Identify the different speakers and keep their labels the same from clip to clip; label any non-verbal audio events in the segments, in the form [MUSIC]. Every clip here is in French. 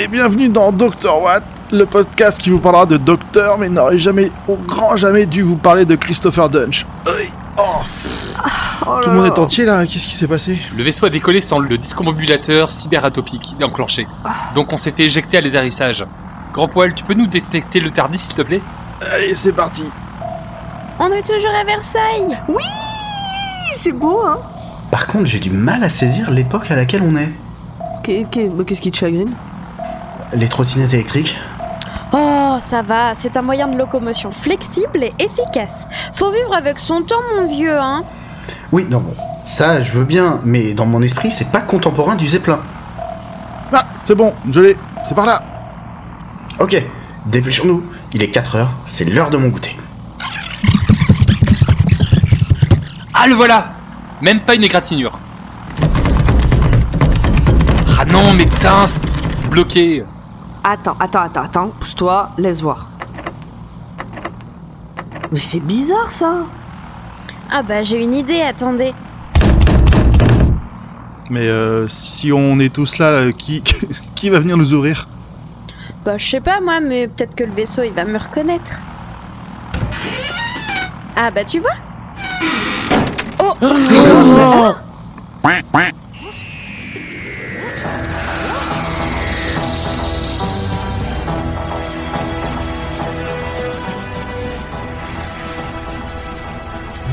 Speaker 1: et bienvenue dans Dr. Watt, le podcast qui vous parlera de docteur mais n'aurait jamais, au grand jamais dû vous parler de Christopher Dunch. Aïe, oh,
Speaker 2: Oh
Speaker 1: tout le monde est entier là, qu'est-ce qui s'est passé?
Speaker 3: Le vaisseau a décollé sans le discombobulateur cyberatopique enclenché. Donc on s'est fait éjecter à l'atterrissage. Grand poil, tu peux nous détecter le TARDIS s'il te plaît?
Speaker 1: Allez, c'est parti.
Speaker 2: On est toujours à Versailles
Speaker 4: Oui, c'est beau, hein
Speaker 5: Par contre, j'ai du mal à saisir l'époque à laquelle on est.
Speaker 4: Bah, Qu'est-ce qui te chagrine?
Speaker 5: Les trottinettes électriques
Speaker 2: Oh, ça va, c'est un moyen de locomotion flexible et efficace. Faut vivre avec son temps, mon vieux, hein
Speaker 5: Oui, non bon. Ça, je veux bien, mais dans mon esprit, c'est pas contemporain du Zeppelin.
Speaker 1: Ah, c'est bon, je l'ai, c'est par là.
Speaker 5: Ok, dépêchons-nous. Il est 4 heures, c'est l'heure de mon goûter.
Speaker 3: Ah le voilà Même pas une égratignure. Ah non mais putain, c'est bloqué.
Speaker 4: Attends, attends, attends, attends, pousse-toi, laisse voir. Mais c'est bizarre ça.
Speaker 2: Ah bah j'ai une idée, attendez.
Speaker 1: Mais euh, si on est tous là, qui, [LAUGHS] qui va venir nous ouvrir?
Speaker 2: Bah je sais pas moi, mais peut-être que le vaisseau il va me reconnaître. Ah bah tu vois? Oh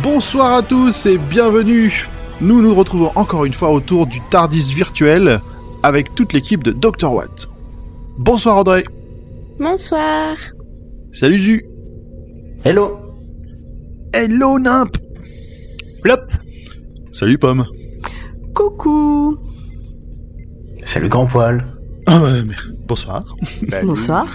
Speaker 1: Bonsoir à tous et bienvenue. Nous nous retrouvons encore une fois autour du Tardis virtuel avec toute l'équipe de Dr. Watt. Bonsoir André.
Speaker 2: Bonsoir
Speaker 1: Salut Zu.
Speaker 5: Hello
Speaker 1: Hello Nimp.
Speaker 3: Plop
Speaker 1: Salut Pomme.
Speaker 4: Coucou
Speaker 5: C'est le grand poil.
Speaker 1: Ah ouais, bonsoir.
Speaker 4: Bonsoir.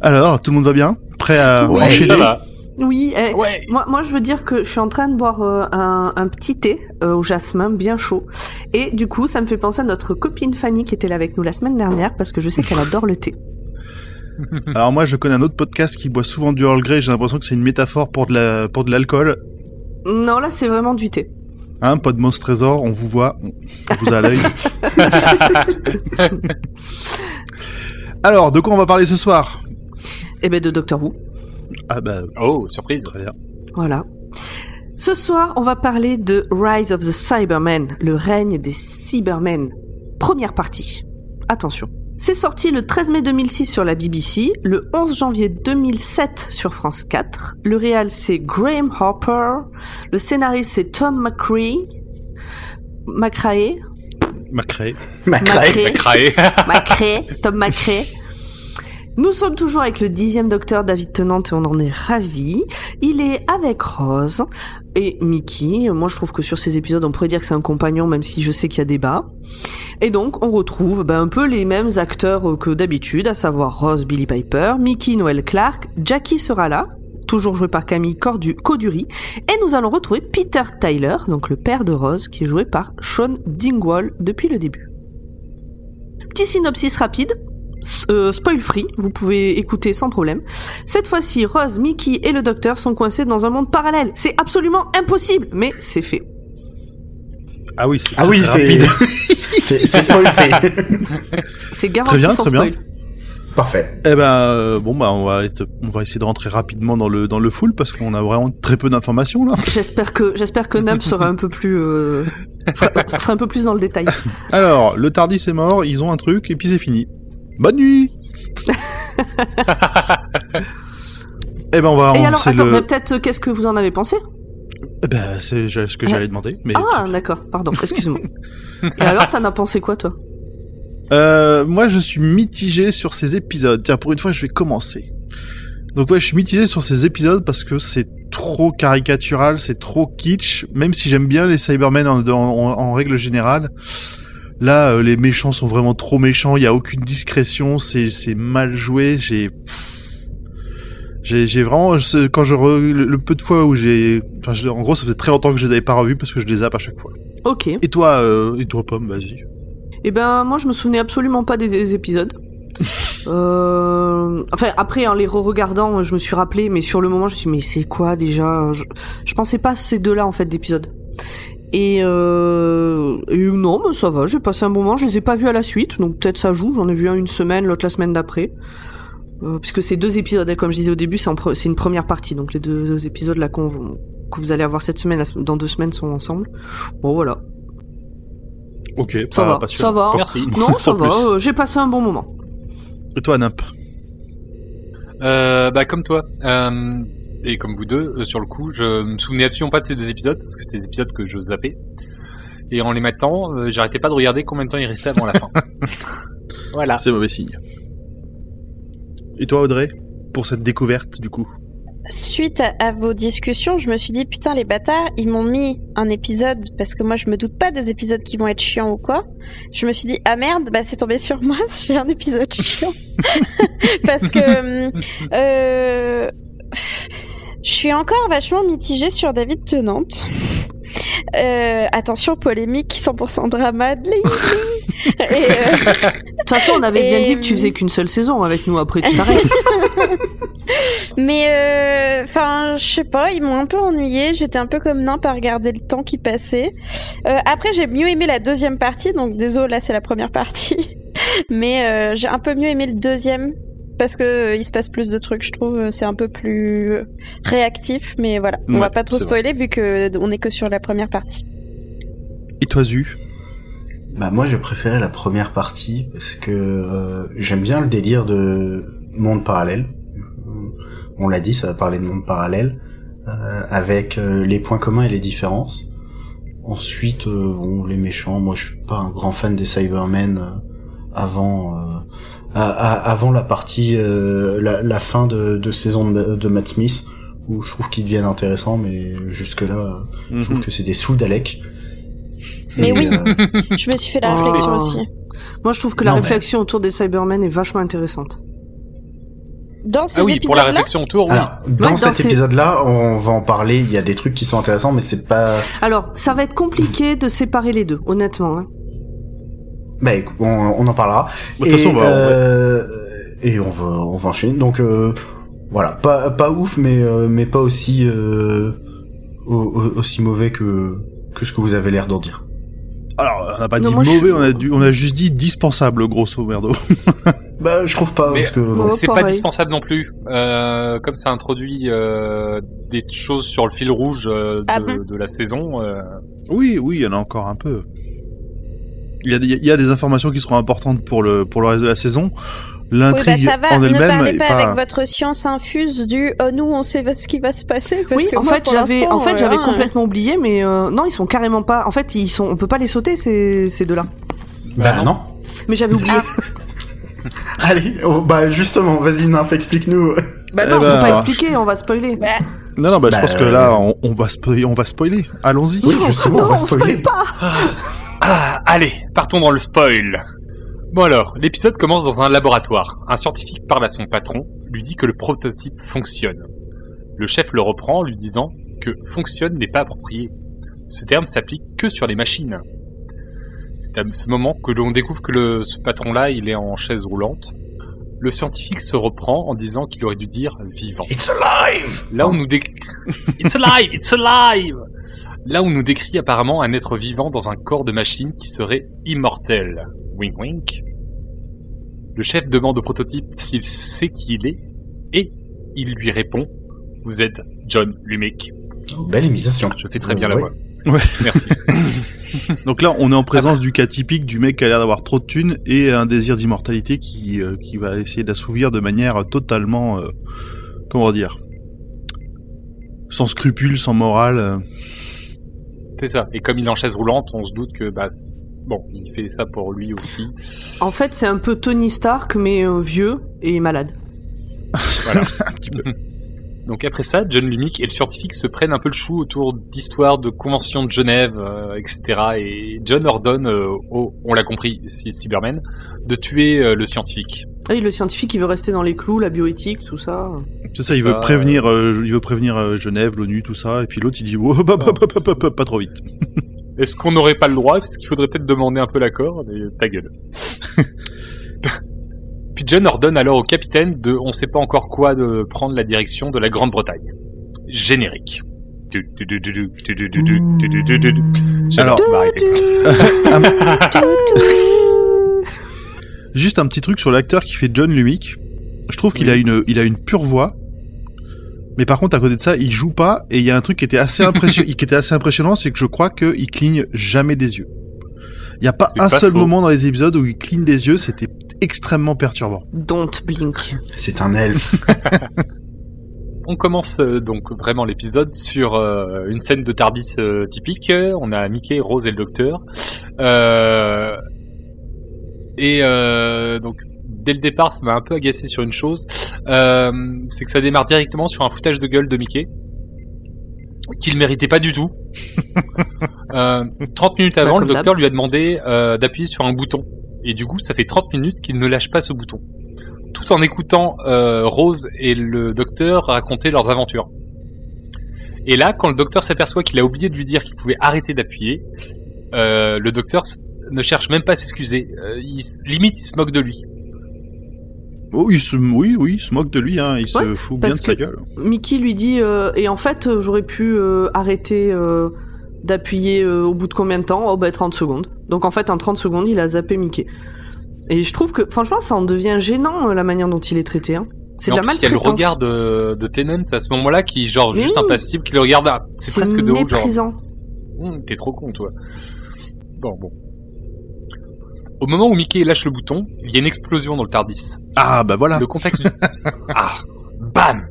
Speaker 1: Alors, tout le monde va bien? Prêt à
Speaker 5: Ouais,
Speaker 1: enchaîner?
Speaker 3: Ça va.
Speaker 4: Oui, eh,
Speaker 3: Ouais.
Speaker 4: moi, moi je veux dire que je suis en train de boire euh, un, un petit thé euh, au jasmin bien chaud. Et du coup, ça me fait penser à notre copine Fanny qui était là avec nous la semaine dernière parce que je sais qu'elle adore le thé. [LAUGHS]
Speaker 1: Alors moi, je connais un autre podcast qui boit souvent du Earl Grey. J'ai l'impression que c'est une métaphore pour de la l'alcool.
Speaker 4: Non, là c'est vraiment du thé.
Speaker 1: Hein, pas de monstre trésor. On vous voit, on vous a à l'œil. [LAUGHS] [LAUGHS] Alors, de quoi on va parler ce soir?
Speaker 4: Et ben de Doctor Who.
Speaker 1: Ah bah
Speaker 3: Oh, surprise.
Speaker 1: très bien.
Speaker 4: Voilà. Ce soir, on va parler de Rise of the Cybermen, le règne des Cybermen. Première partie. Attention. C'est sorti le 13 mai 2006 sur la BBC, le 11 janvier 2007 sur France 4. Le réal c'est Graham Harper, le scénariste c'est Tom McCrae, McCrae,
Speaker 1: Macré.
Speaker 5: Macrae.
Speaker 3: Craé.
Speaker 4: McCrae, Tom McCrae. Nous sommes toujours avec le dixième docteur David Tennant et on en est ravis. Il est avec Rose et Mickey. Moi, je trouve que sur ces épisodes, on pourrait dire que c'est un compagnon, même si je sais qu'il y a débat. Et donc, on retrouve ben, un peu les mêmes acteurs euh, que d'habitude, à savoir Rose, Billy Piper, Mickey, Noel Clark, Jackie sera là, toujours joué par Camille Cordu Coduri, et nous allons retrouver Peter Tyler, donc le père de Rose, qui est joué par Sean Dingwall depuis le début. Petit synopsis rapide. Euh, spoil free, vous pouvez écouter sans problème. Cette fois-ci, Rose, Mickey et le docteur sont coincés dans un monde parallèle. C'est absolument impossible, mais c'est fait.
Speaker 1: Ah oui, c'est
Speaker 5: Ah oui, c'est...
Speaker 1: rapide. [LAUGHS]
Speaker 5: c'est c'est spoil fait. [LAUGHS]
Speaker 4: C'est garanti
Speaker 1: Très bien,
Speaker 4: sans
Speaker 1: très bien.
Speaker 5: Parfait.
Speaker 1: Eh ben euh, bon bah on va être- on va essayer de rentrer rapidement dans le dans le full parce qu'on a vraiment très peu d'informations là.
Speaker 4: J'espère que j'espère que Nab sera un peu plus euh, [LAUGHS] sera un peu plus dans le détail.
Speaker 1: Alors, le Tardis est mort, ils ont un truc et puis c'est fini. Bonne nuit. [LAUGHS] eh ben on va
Speaker 4: Et alors attends,
Speaker 1: le
Speaker 4: peut-être euh, qu'est-ce que vous en avez pensé?
Speaker 1: Eh ben c'est ce que j'allais demander mais
Speaker 4: Ah d'accord, pardon, excuse-moi. [LAUGHS] Et alors t'en as pensé quoi toi?
Speaker 1: Euh, moi, je suis mitigé sur ces épisodes. Tiens, pour une fois, je vais commencer. Donc ouais, je suis mitigé sur ces épisodes parce que c'est trop caricatural, c'est trop kitsch. Même si j'aime bien les Cybermen en, en- en règle générale, là, euh, les méchants sont vraiment trop méchants. Il y a aucune discrétion, c'est c'est mal joué. J'ai j'ai vraiment quand je re- le, le peu de fois où j'ai, enfin, en gros, ça faisait très longtemps que je les avais pas revus parce que je les zappe à chaque fois.
Speaker 4: Ok.
Speaker 1: Et toi, euh, et toi, Pomme, vas-y.
Speaker 4: Eh ben moi je me souvenais absolument pas des, des épisodes. [LAUGHS] Euh... Enfin après en les re-regardant je me suis rappelé mais sur le moment je me suis dit mais c'est quoi déjà? Je... je pensais pas à ces deux-là en fait d'épisodes. Et, euh, et non, mais ça va, j'ai passé un bon moment. Je les ai pas vus à la suite, donc peut-être ça joue. J'en ai vu un une semaine, l'autre la semaine d'après. Euh, puisque c'est deux épisodes, comme je disais au début, c'est une première partie. Donc les deux, deux épisodes là qu'on que vous allez avoir cette semaine, dans deux semaines, sont ensemble. Bon voilà,
Speaker 1: Ok,
Speaker 4: ça
Speaker 1: pas
Speaker 4: va,
Speaker 1: passionnant.
Speaker 4: ça va.
Speaker 3: Merci. [LAUGHS]
Speaker 4: Non, ça va. euh, j'ai passé un bon moment.
Speaker 1: Et toi, Nimp
Speaker 3: Euh, bah comme toi euh, et comme vous deux, euh, sur le coup, je me souvenais absolument pas de ces deux épisodes parce que c'est des épisodes que je zappais. Et en les mettant, euh, j'arrêtais pas de regarder combien de temps il restait avant la fin. [LAUGHS] voilà.
Speaker 1: C'est mauvais signe. Et toi, Audrey Pour cette découverte, du coup?
Speaker 2: Suite à, à vos discussions, je me suis dit putain les bâtards, ils m'ont mis un épisode parce que moi je me doute pas des épisodes qui vont être chiants ou quoi. Je me suis dit ah merde, bah c'est tombé sur moi, [LAUGHS] j'ai un épisode chiant [LAUGHS] parce que euh, je suis encore vachement mitigée sur David Tennante. Euh, attention polémique, 100% drama, [LAUGHS] euh,
Speaker 4: De toute façon, on avait bien dit que tu faisais qu'une seule saison avec nous. Après, tu t'arrêtes. [LAUGHS]
Speaker 2: Mais euh, enfin, je sais pas, ils m'ont un peu ennuyé. J'étais un peu comme Nimp à regarder le temps qui passait. Euh, après, j'ai mieux aimé la deuxième partie, donc désolé, là c'est la première partie. [LAUGHS] Mais euh, j'ai un peu mieux aimé le deuxième parce que euh, il se passe plus de trucs, je trouve. euh, C'est un peu plus euh, réactif, mais voilà, on
Speaker 1: Ouais,
Speaker 2: va pas trop spoiler vu que on est que sur la première partie.
Speaker 1: Et toi, Zu?
Speaker 5: Bah moi je préférais la première partie parce que euh, j'aime bien le délire de monde parallèle. On l'a dit, ça va parler de monde parallèle euh, avec euh, les points communs et les différences. Ensuite, euh, bon, les méchants, moi je suis pas un grand fan des Cybermen euh, avant euh, à- à- avant la partie euh, la, la fin de, de saison de, de Matt Smith où je trouve qu'ils deviennent intéressants mais jusque là je trouve que c'est des sous d'Alec.
Speaker 2: Mais
Speaker 5: Et,
Speaker 2: oui.
Speaker 5: euh, [LAUGHS]
Speaker 2: Je me suis fait la
Speaker 4: Oh.
Speaker 2: réflexion aussi.
Speaker 4: Moi, je trouve que la
Speaker 5: Non, mais-
Speaker 4: réflexion autour des Cybermen est vachement intéressante.
Speaker 2: Dans ces
Speaker 3: Ah oui, pour la réflexion autour, oui.
Speaker 5: Alors, dans
Speaker 4: Ouais,
Speaker 5: cet
Speaker 4: ces-
Speaker 5: épisode-là, on va en parler. Il y a des trucs qui sont intéressants, mais c'est pas.
Speaker 4: Alors, ça va être compliqué de séparer les deux, honnêtement. hein.
Speaker 5: Bah, écoute, on, on en parlera.
Speaker 1: De toute façon, on va-
Speaker 5: euh, et on va, on va enchaîner. Donc, euh, voilà, pas, pas ouf, mais, euh, mais pas aussi, euh, au- au- aussi mauvais que, que ce que vous avez l'air d'en dire.
Speaker 1: Alors, on n'a pas
Speaker 4: Non,
Speaker 1: dit
Speaker 4: je
Speaker 1: mauvais, on a, dû- on a juste dit dispensable, grosso merdo. [LAUGHS]
Speaker 5: Bah, je trouve pas,
Speaker 3: Mais-
Speaker 5: parce que
Speaker 4: Ouais.
Speaker 3: c'est pas dispensable non plus. Euh, comme ça introduit euh, des choses sur le fil rouge euh, de,
Speaker 2: Ah bon
Speaker 3: de la saison. euh,
Speaker 1: Oui, oui, il y en a encore un peu. Il y a, il y a des informations qui seront importantes pour le, pour le reste de la saison.
Speaker 2: Oui, bah
Speaker 1: L'intrigue
Speaker 2: ça va.
Speaker 1: en
Speaker 2: Ne
Speaker 1: elle-même
Speaker 2: parlez
Speaker 1: est
Speaker 2: pas,
Speaker 1: pas...
Speaker 2: avec votre science infuse du oh, nous on sait ce qui va se passer. Parce
Speaker 4: oui,
Speaker 2: que
Speaker 4: en
Speaker 2: moi,
Speaker 4: fait, j'avais, en fait,
Speaker 2: euh,
Speaker 4: j'avais
Speaker 2: hein,
Speaker 4: complètement oublié, mais euh, non, ils sont carrément pas. En fait, ils sont. On peut pas les sauter ces, ces deux-là.
Speaker 5: bah, non.
Speaker 4: Mais j'avais oublié. [LAUGHS]
Speaker 5: Allez, oh, bah, justement, vas-y, Nymph, explique-nous.
Speaker 4: Bah
Speaker 1: Eh
Speaker 4: non, on
Speaker 1: ben,
Speaker 4: peut pas expliquer, on va spoiler.
Speaker 2: Bah,
Speaker 1: Non, non, bah,
Speaker 5: Bah,
Speaker 1: je pense que
Speaker 5: euh,
Speaker 1: là, on, on va spoiler, on va spoiler. Allons-y.
Speaker 5: Oui, justement,
Speaker 4: non,
Speaker 5: on va
Speaker 4: on spoil
Speaker 5: spoiler.
Speaker 4: pas. [LAUGHS]
Speaker 3: Ah, allez, partons dans le spoil. Bon alors, l'épisode commence dans un laboratoire. Un scientifique parle à son patron, lui dit que le prototype fonctionne. Le chef le reprend en lui disant que fonctionne n'est pas approprié. Ce terme s'applique que sur les machines. C'est à ce moment que l'on découvre que le, ce patron-là, il est en chaise roulante. Le scientifique se reprend en disant qu'il aurait dû dire vivant.
Speaker 5: It's alive!
Speaker 3: Là, on nous décrit... [LAUGHS] It's alive! It's alive! Là, on nous décrit apparemment un être vivant dans un corps de machine qui serait immortel. Wink wink. Le chef demande au prototype s'il sait qui il est, et il lui répond Vous êtes John Lumick.
Speaker 5: Belle imitation.
Speaker 3: Je fais très bien la
Speaker 5: Ouais.
Speaker 3: voix.
Speaker 1: Ouais.
Speaker 3: Merci. [LAUGHS]
Speaker 1: Donc là, on est en présence du cas typique du mec qui a l'air d'avoir trop de thunes et un désir d'immortalité qui, euh, qui va essayer d'assouvir de manière totalement, euh, comment dire, sans scrupules, sans morale. euh.
Speaker 3: C'est ça. Et comme il est en chaise roulante, on se doute que, bah, bon, il fait ça pour lui aussi.
Speaker 4: En fait, c'est un peu Tony Stark, mais euh, vieux et malade.
Speaker 3: Voilà. [LAUGHS] [LAUGHS] Donc après ça, John Lumick et le scientifique se prennent un peu le chou autour d'histoires de conventions de Genève, euh, etc. Et John ordonne, euh, au, on l'a compris, c'est Cyberman, de tuer euh, le scientifique.
Speaker 4: Et le scientifique, il veut rester dans les clous, la bioéthique, tout ça.
Speaker 1: C'est ça, il
Speaker 3: Ça,
Speaker 1: veut prévenir, euh, il veut prévenir euh, Genève, l'ONU, tout ça, et puis l'autre il dit oh, bah, bah, bah, bah, bah, bah, pas trop vite.
Speaker 3: Est-ce qu'on n'aurait pas le droit? Est-ce qu'il faudrait peut-être demander un peu l'accord? Ta gueule. John ordonne alors au capitaine de on sait pas encore quoi de prendre la direction de la Grande-Bretagne. Générique.
Speaker 1: Alors-. Juste un petit truc sur l'acteur qui fait John Lumick. Je trouve qu'il a une, il a une pure voix. Mais par contre, à côté de ça, il joue pas. Et il y a un truc qui était assez impressionnant, qui était assez impressionnant, c'est que je crois qu'il cligne jamais des yeux. Il n'y a pas un
Speaker 3: pas
Speaker 1: seul
Speaker 3: faux.
Speaker 1: moment dans les épisodes où il cligne des yeux. C'était extrêmement perturbant.
Speaker 4: Don't blink.
Speaker 5: C'est un elfe. [LAUGHS] [LAUGHS]
Speaker 3: On commence euh, donc vraiment l'épisode sur euh, une scène de Tardis euh, typique. On a Mickey, Rose et le Docteur. Euh, et euh, donc dès le départ, ça m'a un peu agacé sur une chose, euh, c'est que ça démarre directement sur un foutage de gueule de Mickey qu'il méritait pas du tout. [LAUGHS] euh, 30 minutes avant, le docteur lui a demandé euh, d'appuyer sur un bouton. Et du coup, ça fait 30 minutes qu'il ne lâche pas ce bouton. Tout en écoutant euh, Rose et le docteur raconter leurs aventures. Et là, quand le docteur s'aperçoit qu'il a oublié de lui dire qu'il pouvait arrêter d'appuyer, euh, le docteur ne cherche même pas à s'excuser. Euh, il, limite, il se moque de lui.
Speaker 1: Oh, il se, oui, oui, il se moque de lui, hein. Il se fout bien de sa gueule.
Speaker 4: Mickey lui dit euh, et en fait j'aurais pu euh, arrêter euh, d'appuyer euh, au bout de combien de temps? Oh bah 30 secondes. Donc en fait en 30 secondes il a zappé Mickey. Et je trouve que franchement ça en devient gênant euh, la manière dont il est traité. Hein. C'est de la
Speaker 3: plus, il y a le
Speaker 4: maltraitance.
Speaker 3: regard de, de Tennant à ce moment-là qui, genre,
Speaker 4: Mais
Speaker 3: juste
Speaker 4: oui.
Speaker 3: impassible, qui le regarde, à- c'est presque de haut, genre. Hum, T'es trop con, toi. Bon, bon. Au moment où Mickey lâche le bouton, il y a une explosion dans le Tardis.
Speaker 1: Ah, bah voilà.
Speaker 3: Le contexte du... [LAUGHS] Ah Bam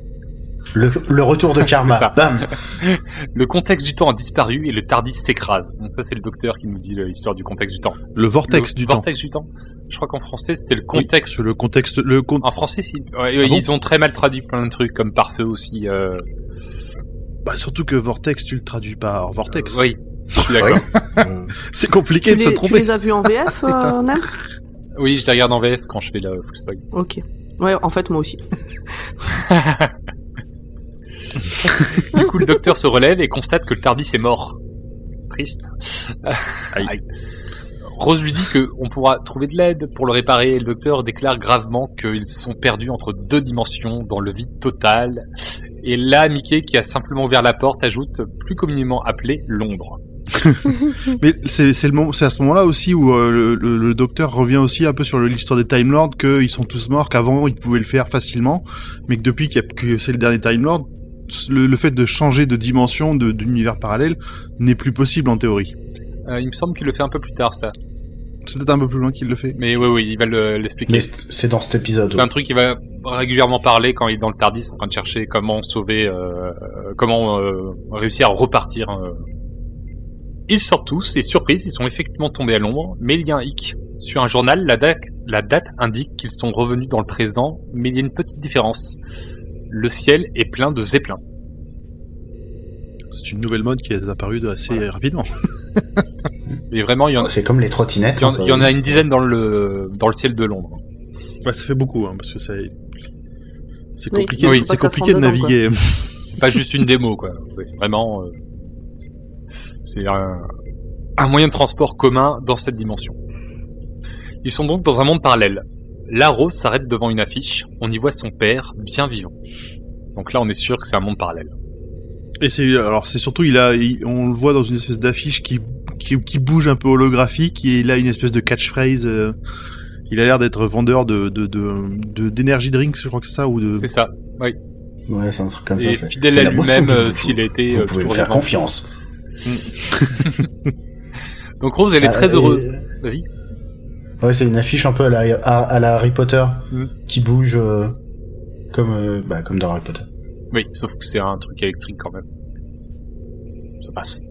Speaker 5: Le, le retour de [LAUGHS] Karma. Bam. [LAUGHS]
Speaker 3: Le contexte du temps a disparu et le Tardis s'écrase. Donc ça, c'est le docteur qui nous dit l'histoire du contexte du temps.
Speaker 1: Le vortex
Speaker 3: Le
Speaker 1: du
Speaker 3: vortex du temps. Je crois qu'en français, c'était le
Speaker 1: temps.
Speaker 3: contexte.
Speaker 1: Oui, le contexte, le con-
Speaker 3: En français, si. ouais,
Speaker 1: Ah
Speaker 3: ouais,
Speaker 1: bon
Speaker 3: ils ont très mal traduit plein de trucs, comme pare-feu aussi. Euh...
Speaker 1: bah, surtout que vortex, tu le traduis pas hors vortex.
Speaker 3: euh, oui, je suis d'accord. [LAUGHS]
Speaker 5: Euh,
Speaker 1: C'est compliqué
Speaker 4: Tu
Speaker 1: de se
Speaker 4: les, tu
Speaker 1: tromper.
Speaker 4: les as vus en VF, euh,
Speaker 3: Oui, je les regarde en VF quand je fais la Full Spoil.
Speaker 4: Ok. Ouais, en fait moi aussi. [LAUGHS]
Speaker 3: Du coup, le docteur se relève et constate que le Tardis est mort. Triste.
Speaker 1: Aïe. [LAUGHS]
Speaker 3: Aïe. Rose lui dit que on pourra trouver de l'aide pour le réparer et le docteur déclare gravement qu'ils sont perdus entre deux dimensions dans le vide total. Et là, Mickey, qui a simplement ouvert la porte, ajoute plus communément appelé Londres. [LAUGHS]
Speaker 1: Mais c'est à ce moment-là aussi où euh, le, le- le docteur revient aussi un peu sur le- l'histoire des Time Lords qu'ils sont tous morts, qu'avant ils pouvaient le faire facilement, mais que depuis qu'il y a- que c'est le dernier Time Lord, le, le fait de changer de dimension, de- d'univers parallèle, n'est plus possible en théorie.
Speaker 3: Euh, il me semble qu'il le fait un peu plus tard, ça.
Speaker 1: C'est peut-être un peu plus loin qu'il le fait.
Speaker 3: Mais oui, oui, il va le- l'expliquer.
Speaker 5: Mais c'est dans cet épisode.
Speaker 3: C'est un truc qu'il va régulièrement parler quand il est dans le Tardis en train de chercher comment sauver, euh, comment euh, réussir à repartir. Ils sortent tous et surprise, ils sont effectivement tombés à l'ombre, mais il y a un hic. Sur un journal, la date, la date indique qu'ils sont revenus dans le présent, mais il y a une petite différence. Le ciel est plein de zeppelins.
Speaker 1: C'est une nouvelle mode qui est apparue de assez rapidement. [LAUGHS]
Speaker 3: Et vraiment, il y en,
Speaker 5: C'est comme les trottinettes.
Speaker 3: il y en-
Speaker 5: hein, ça-
Speaker 3: il y en a une dizaine dans le dans le ciel de Londres.
Speaker 1: Ouais, ça fait beaucoup, hein, parce que ça, c'est compliqué,
Speaker 3: oui,
Speaker 1: c'est compliqué de
Speaker 4: dedans,
Speaker 1: naviguer. [LAUGHS]
Speaker 3: C'est pas juste une démo, quoi. Vraiment, euh, c'est un, un moyen de transport commun dans cette dimension. Ils sont donc dans un monde parallèle. Là, Rose s'arrête devant une affiche. On y voit son père, bien vivant. Donc là, on est sûr que c'est un monde parallèle.
Speaker 1: Et c'est alors c'est surtout il a il- on le voit dans une espèce d'affiche qui, qui qui bouge un peu holographique et il a une espèce de catchphrase. euh, il a l'air d'être vendeur de de de de- d'énergie drinks, je crois que c'est ça ou de.
Speaker 3: C'est ça.
Speaker 5: Ouais, c'est un truc comme
Speaker 3: Et
Speaker 5: ça. c'est-
Speaker 3: fidèle à lui-même, euh, s'il a été
Speaker 5: Vous
Speaker 3: euh,
Speaker 5: pouvez faire confiance. [LAUGHS]
Speaker 3: Donc Rose, elle est
Speaker 5: Ah,
Speaker 3: très
Speaker 5: et-
Speaker 3: heureuse. Vas-y.
Speaker 5: Ouais, c'est une affiche un peu à la, à, à la Harry Potter
Speaker 3: Mm.
Speaker 5: qui bouge euh, comme euh, bah, comme dans Harry Potter.
Speaker 3: Oui, sauf que c'est un truc électrique quand même. Ça passe.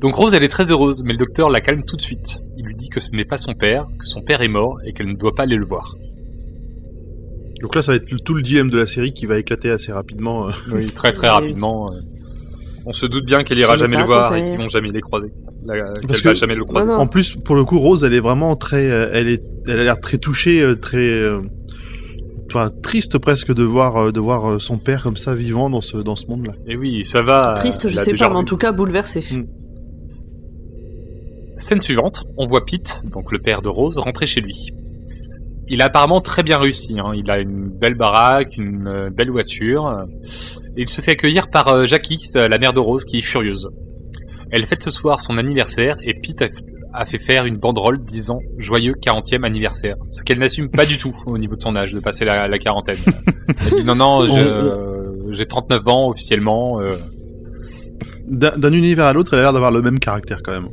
Speaker 3: Donc Rose, elle est très heureuse, mais le docteur la calme tout de suite. Il lui dit que ce n'est pas son père, que son père est mort et qu'elle ne doit pas aller le voir.
Speaker 1: Donc là ça va être tout le dilemme de la série qui va éclater assez rapidement. euh.
Speaker 3: Oui, très très
Speaker 4: Oui.
Speaker 3: rapidement. On se doute bien qu'elle ira jamais le voir et qu'ils vont jamais les croiser. La-
Speaker 1: Parce
Speaker 3: Qu'elle va jamais le croiser.
Speaker 4: Non, non.
Speaker 1: En plus pour le coup Rose elle est vraiment très euh, elle est elle a l'air très touchée, euh, très euh, enfin triste presque de voir de voir son père comme ça vivant dans ce dans ce monde là.
Speaker 3: Et oui, ça va.
Speaker 4: Triste, je sais pas, mais en tout cas bouleversé.
Speaker 1: Mm.
Speaker 3: Scène suivante, on voit Pete, donc le père de Rose, rentrer chez lui. Il a apparemment très bien réussi. Hein. Il a une belle baraque, une euh, belle voiture. Et il se fait accueillir par euh, Jackie, la mère de Rose, qui est furieuse. Elle fête ce soir son anniversaire et Pete a, fait faire une banderole disant joyeux 40e anniversaire. Ce qu'elle n'assume pas du tout [LAUGHS] au niveau de son âge, de passer la, la quarantaine. Elle dit non, non, [LAUGHS] je- euh, j'ai 39 ans officiellement. euh,
Speaker 1: D'un univers à l'autre, elle a l'air d'avoir le même caractère quand même.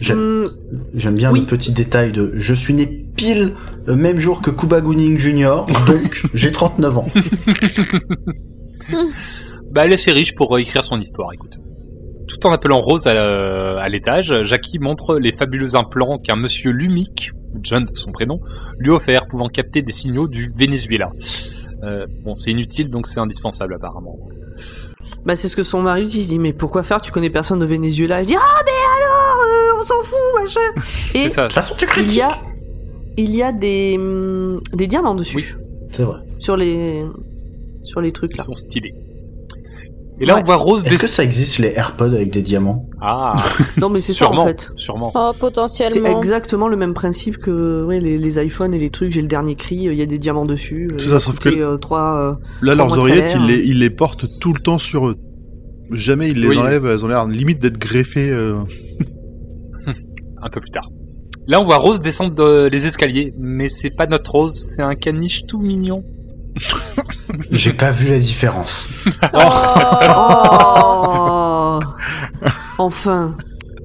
Speaker 5: J'aime
Speaker 4: Hum,
Speaker 5: j'aime bien
Speaker 4: Oui.
Speaker 5: le petit détail de je suis né pile le même jour que Kuba Gunning Jr. donc [LAUGHS] j'ai 39 ans.
Speaker 3: Bah, elle est assez riche pour euh, écrire son histoire, écoute. Tout en appelant Rose à, à l'étage, Jackie montre les fabuleux implants qu'un monsieur Lumic, John de son prénom, lui a offert, pouvant capter des signaux du Venezuela. Euh, bon, c'est inutile, donc c'est indispensable apparemment.
Speaker 4: Bah, c'est ce que son mari dit. Il dit, mais pourquoi faire? Tu connais personne au Venezuela? Il dit, ah, mais alors, euh, on s'en fout, machin. Et
Speaker 3: ça.
Speaker 5: De toute façon tu
Speaker 4: il
Speaker 5: critiques.
Speaker 4: y a, il y a des, hum, des diamants dessus.
Speaker 3: Oui.
Speaker 5: C'est vrai.
Speaker 4: Sur les, sur les trucs
Speaker 3: Ils
Speaker 4: là.
Speaker 3: sont stylés. Et là,
Speaker 4: Ouais.
Speaker 3: on voit Rose
Speaker 5: Est-ce que ça existe les AirPods avec des diamants?
Speaker 3: Ah, [LAUGHS]
Speaker 4: Non, mais c'est ça en fait.
Speaker 3: sûrement.
Speaker 2: Oh,
Speaker 4: C'est
Speaker 2: potentiellement.
Speaker 4: exactement le même principe que ouais, les, les iPhones et les trucs. J'ai le dernier cri, euh, il y a des diamants dessus. euh,
Speaker 1: C'est
Speaker 4: il
Speaker 1: ça, sauf que-
Speaker 4: euh, trois, euh,
Speaker 1: Là, leurs
Speaker 4: mois de
Speaker 1: oreillettes,
Speaker 4: salaire.
Speaker 1: ils les, ils les portent tout le temps sur eux. Jamais ils les
Speaker 3: Oui.
Speaker 1: enlèvent, elles ont l'air limite d'être greffées. euh. [LAUGHS]
Speaker 3: Un peu plus tard. Là, on voit Rose descendre de- les escaliers, mais c'est pas notre Rose, c'est un caniche tout mignon. [LAUGHS]
Speaker 5: J'ai pas vu la différence.
Speaker 2: Oh,
Speaker 4: Oh [LAUGHS] Enfin.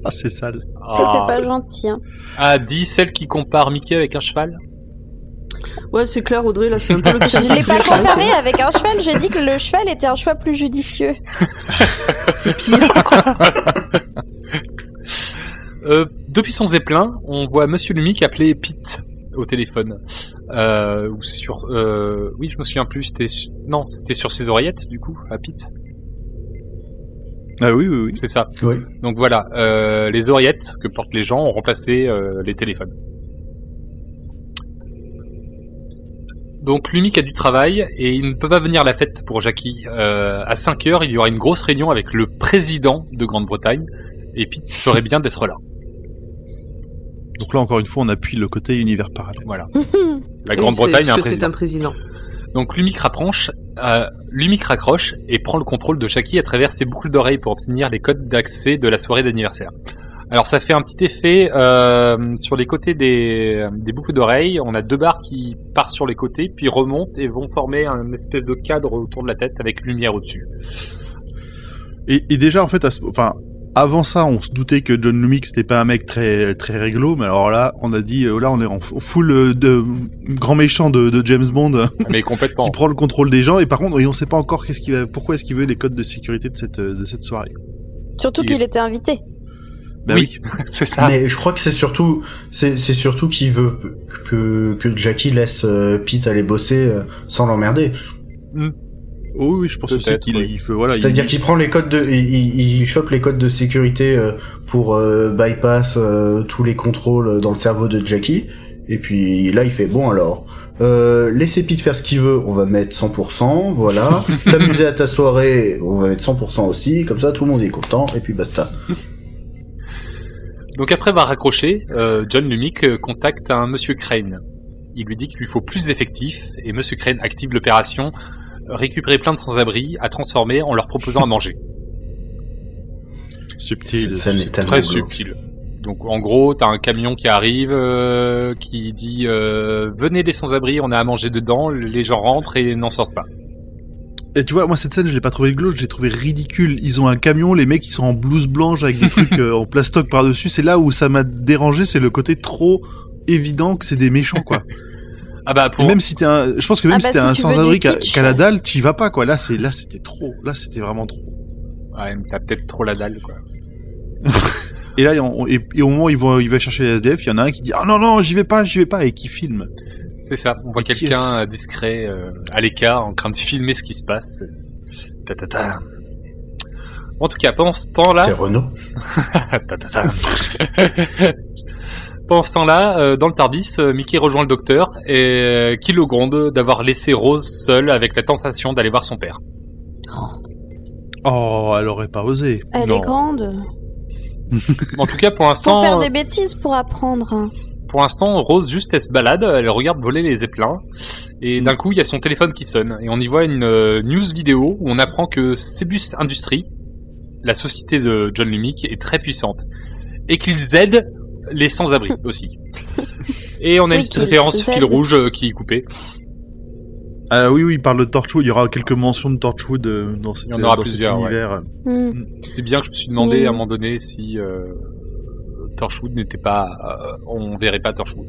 Speaker 1: Ah, c'est sale.
Speaker 2: ça
Speaker 3: Ah.
Speaker 2: c'est pas gentil. Hein.
Speaker 3: Ah, dit celle qui compare Mickey avec un cheval
Speaker 4: Ouais, c'est clair, Audrey, là, c'est un peu le
Speaker 2: Je l'ai pas comparé avec un cheval, j'ai dit que le cheval était un choix plus judicieux. [LAUGHS]
Speaker 4: C'est pire.
Speaker 3: Euh, depuis son zeppelin, on voit Monsieur Lumic appeler Pete au téléphone. Euh, ou sur, euh, oui, je me souviens plus. C'était, non, c'était sur ses oreillettes du coup, à Pete.
Speaker 1: Ah oui, oui, oui.
Speaker 3: C'est ça.
Speaker 5: Oui.
Speaker 3: Donc voilà, euh, les oreillettes que portent les gens ont remplacé euh, les téléphones. Donc Lumic a du travail et il ne peut pas venir à la fête pour Jackie. Euh, à 5 heures, il y aura une grosse réunion avec le président de Grande-Bretagne et Pete ferait bien d'être là.
Speaker 1: Donc là, encore une fois, on appuie le côté univers parallèle.
Speaker 3: Voilà. [LAUGHS] La Grande-Bretagne
Speaker 4: c'est-
Speaker 3: a un
Speaker 4: parce que c'est
Speaker 3: président.
Speaker 4: un président.
Speaker 3: Donc Lumic rapproche, euh, Lumic raccroche et prend le contrôle de Jackie à travers ses boucles d'oreilles pour obtenir les codes d'accès de la soirée d'anniversaire. Alors ça fait un petit effet euh, sur les côtés des, des boucles d'oreilles. On a deux barres qui partent sur les côtés, puis remontent et vont former un espèce de cadre autour de la tête avec lumière au-dessus.
Speaker 1: Et, et déjà, en fait, à ce- enfin, avant ça, on se doutait que John Lumick c'était pas un mec très très réglo, mais alors là, on a dit, euh, là, on est en full euh, de grand méchant de, de James Bond [LAUGHS]
Speaker 3: Mais complètement.
Speaker 1: qui prend le contrôle des gens. Et par contre, et on sait pas encore qu'est-ce qu'il va, pourquoi est-ce qu'il veut les codes de sécurité de cette de cette soirée.
Speaker 2: Surtout
Speaker 3: Il-
Speaker 2: qu'il était invité.
Speaker 1: Bah
Speaker 3: Oui. [LAUGHS] C'est ça.
Speaker 5: Mais je crois que c'est surtout, c'est c'est surtout qu'il veut que, que Jackie laisse euh, Pete aller bosser sans l'emmerder.
Speaker 1: Oh oui, je pense aussi qu'il
Speaker 3: oui.
Speaker 1: il fait voilà.
Speaker 5: C'est-à-dire
Speaker 1: il-
Speaker 5: qu'il prend les codes de, il, il, chope les codes de sécurité euh, pour euh, bypass euh, tous les contrôles dans le cerveau de Jackie. Et puis là, il fait bon alors, euh, laissez Pete faire ce qu'il veut, on va mettre 100%, voilà. [LAUGHS] T'amuser à ta soirée, on va mettre 100% aussi, comme ça tout le monde est content et puis basta.
Speaker 3: Donc après avoir raccroché, euh, John Lumic contacte un Monsieur Crane. Il lui dit qu'il lui faut plus d'effectifs et Monsieur Crane active l'opération récupérer plein de sans-abri à transformer en leur proposant à manger. [LAUGHS]
Speaker 1: subtil.
Speaker 5: Cette scène est tellement
Speaker 3: Très subtil. Donc en gros, t'as un camion qui arrive, euh, qui dit euh, venez les sans-abri, on a à manger dedans. Les gens rentrent et n'en sortent pas.
Speaker 1: Et tu vois, moi cette scène, je l'ai pas trouvé glauque, je l'ai trouvé ridicule. Ils ont un camion, les mecs ils sont en blouse blanche avec des trucs [LAUGHS] euh, en plastoc par dessus. C'est là où ça m'a dérangé, c'est le côté trop évident que c'est des méchants quoi. [LAUGHS]
Speaker 3: Ah bah pour
Speaker 1: même si t'es un, je pense que même
Speaker 2: Ah
Speaker 1: si
Speaker 2: bah,
Speaker 1: t'es
Speaker 2: si
Speaker 1: un
Speaker 2: tu
Speaker 1: sans-abri qu'à qu'à la dalle, t'y vas pas quoi. Là c'est, là c'était trop. Là c'était vraiment trop.
Speaker 3: ouais, t'as peut-être trop la dalle quoi. [LAUGHS]
Speaker 1: Et là, on- et, et au moment où ils vont, il va chercher les SDF, il y en a un qui dit ah non non, j'y vais pas, j'y vais pas, et qui filme.
Speaker 3: C'est ça. On voit quelqu'un euh, discret euh, à l'écart en train de filmer ce qui se passe. Ta ta ta. En tout cas, pendant ce temps-là,
Speaker 5: C'est Renault. [LAUGHS]
Speaker 3: Ta, ta, ta. [LAUGHS] Pendant ce temps-là, euh, dans le Tardis, euh, Mickey rejoint le docteur et euh, qui le gronde d'avoir laissé Rose seule avec la tentation d'aller voir son père.
Speaker 1: Oh, elle aurait pas osé.
Speaker 2: Elle
Speaker 3: Non.
Speaker 2: est grande.
Speaker 3: En tout cas, pour
Speaker 2: Faut faire
Speaker 3: l'instant,
Speaker 2: des bêtises pour apprendre.
Speaker 3: pour l'instant, Rose juste elle se balade, elle regarde voler les zeppelins, et d'un coup il y a son téléphone qui sonne, et on y voit une euh, news vidéo où on apprend que Cebus Industries, la société de John Lumick, est très puissante, et qu'ils aident les sans-abri [LAUGHS] aussi. Et on a
Speaker 2: Oui,
Speaker 3: une petite référence fil rouge euh, qui est coupée.
Speaker 1: Ah oui, oui, il parle de Torchwood. Il y aura quelques mentions de Torchwood euh, dans, cette,
Speaker 3: Il y en aura
Speaker 1: dans cet
Speaker 3: ouais.
Speaker 1: univers.
Speaker 2: Hmm.
Speaker 3: C'est bien que je me suis demandé
Speaker 2: Oui.
Speaker 3: à un moment donné si euh, Torchwood n'était pas, euh, on verrait pas Torchwood.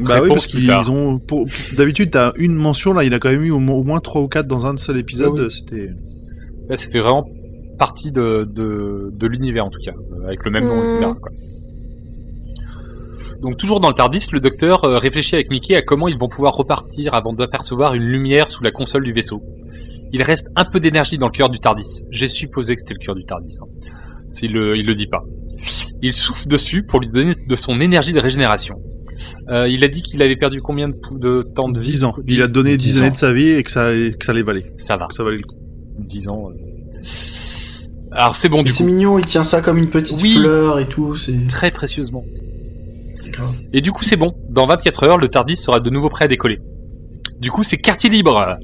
Speaker 1: Bah oui, parce qu'ils ont. pour- D'habitude, t'as une mention là. Il a quand même eu au, mo- au moins trois ou quatre dans un seul épisode.
Speaker 3: Oui.
Speaker 1: C'était.
Speaker 3: Là, ça fait vraiment partie de, de, de l'univers en tout cas, euh, avec le même nom, etc. quoi. Donc toujours dans le Tardis, le docteur euh, réfléchit avec Mickey à comment ils vont pouvoir repartir avant d'apercevoir une lumière sous la console du vaisseau. Il reste un peu d'énergie dans le cœur du Tardis. J'ai supposé que c'était le cœur du Tardis. Hein. S'il le, il le dit pas. Il souffle dessus pour lui donner de son énergie de régénération. Euh, il a dit qu'il avait perdu combien de, temps de vie?
Speaker 1: 10 ans. Il a donné 10
Speaker 5: 10
Speaker 1: années
Speaker 5: ans.
Speaker 1: de sa vie et que ça, allait- que ça allait valer.
Speaker 3: Ça va,
Speaker 1: Que ça valait le coup.
Speaker 3: 10 ans. euh. Alors c'est bon du
Speaker 5: C'est
Speaker 3: coup,
Speaker 5: mignon, il tient ça comme une petite
Speaker 3: Oui.
Speaker 5: fleur et tout, c'est
Speaker 3: très précieusement.
Speaker 5: Grave.
Speaker 3: Et du coup, c'est bon. Dans 24 heures, le Tardis sera de nouveau prêt à décoller. Du coup, c'est quartier libre.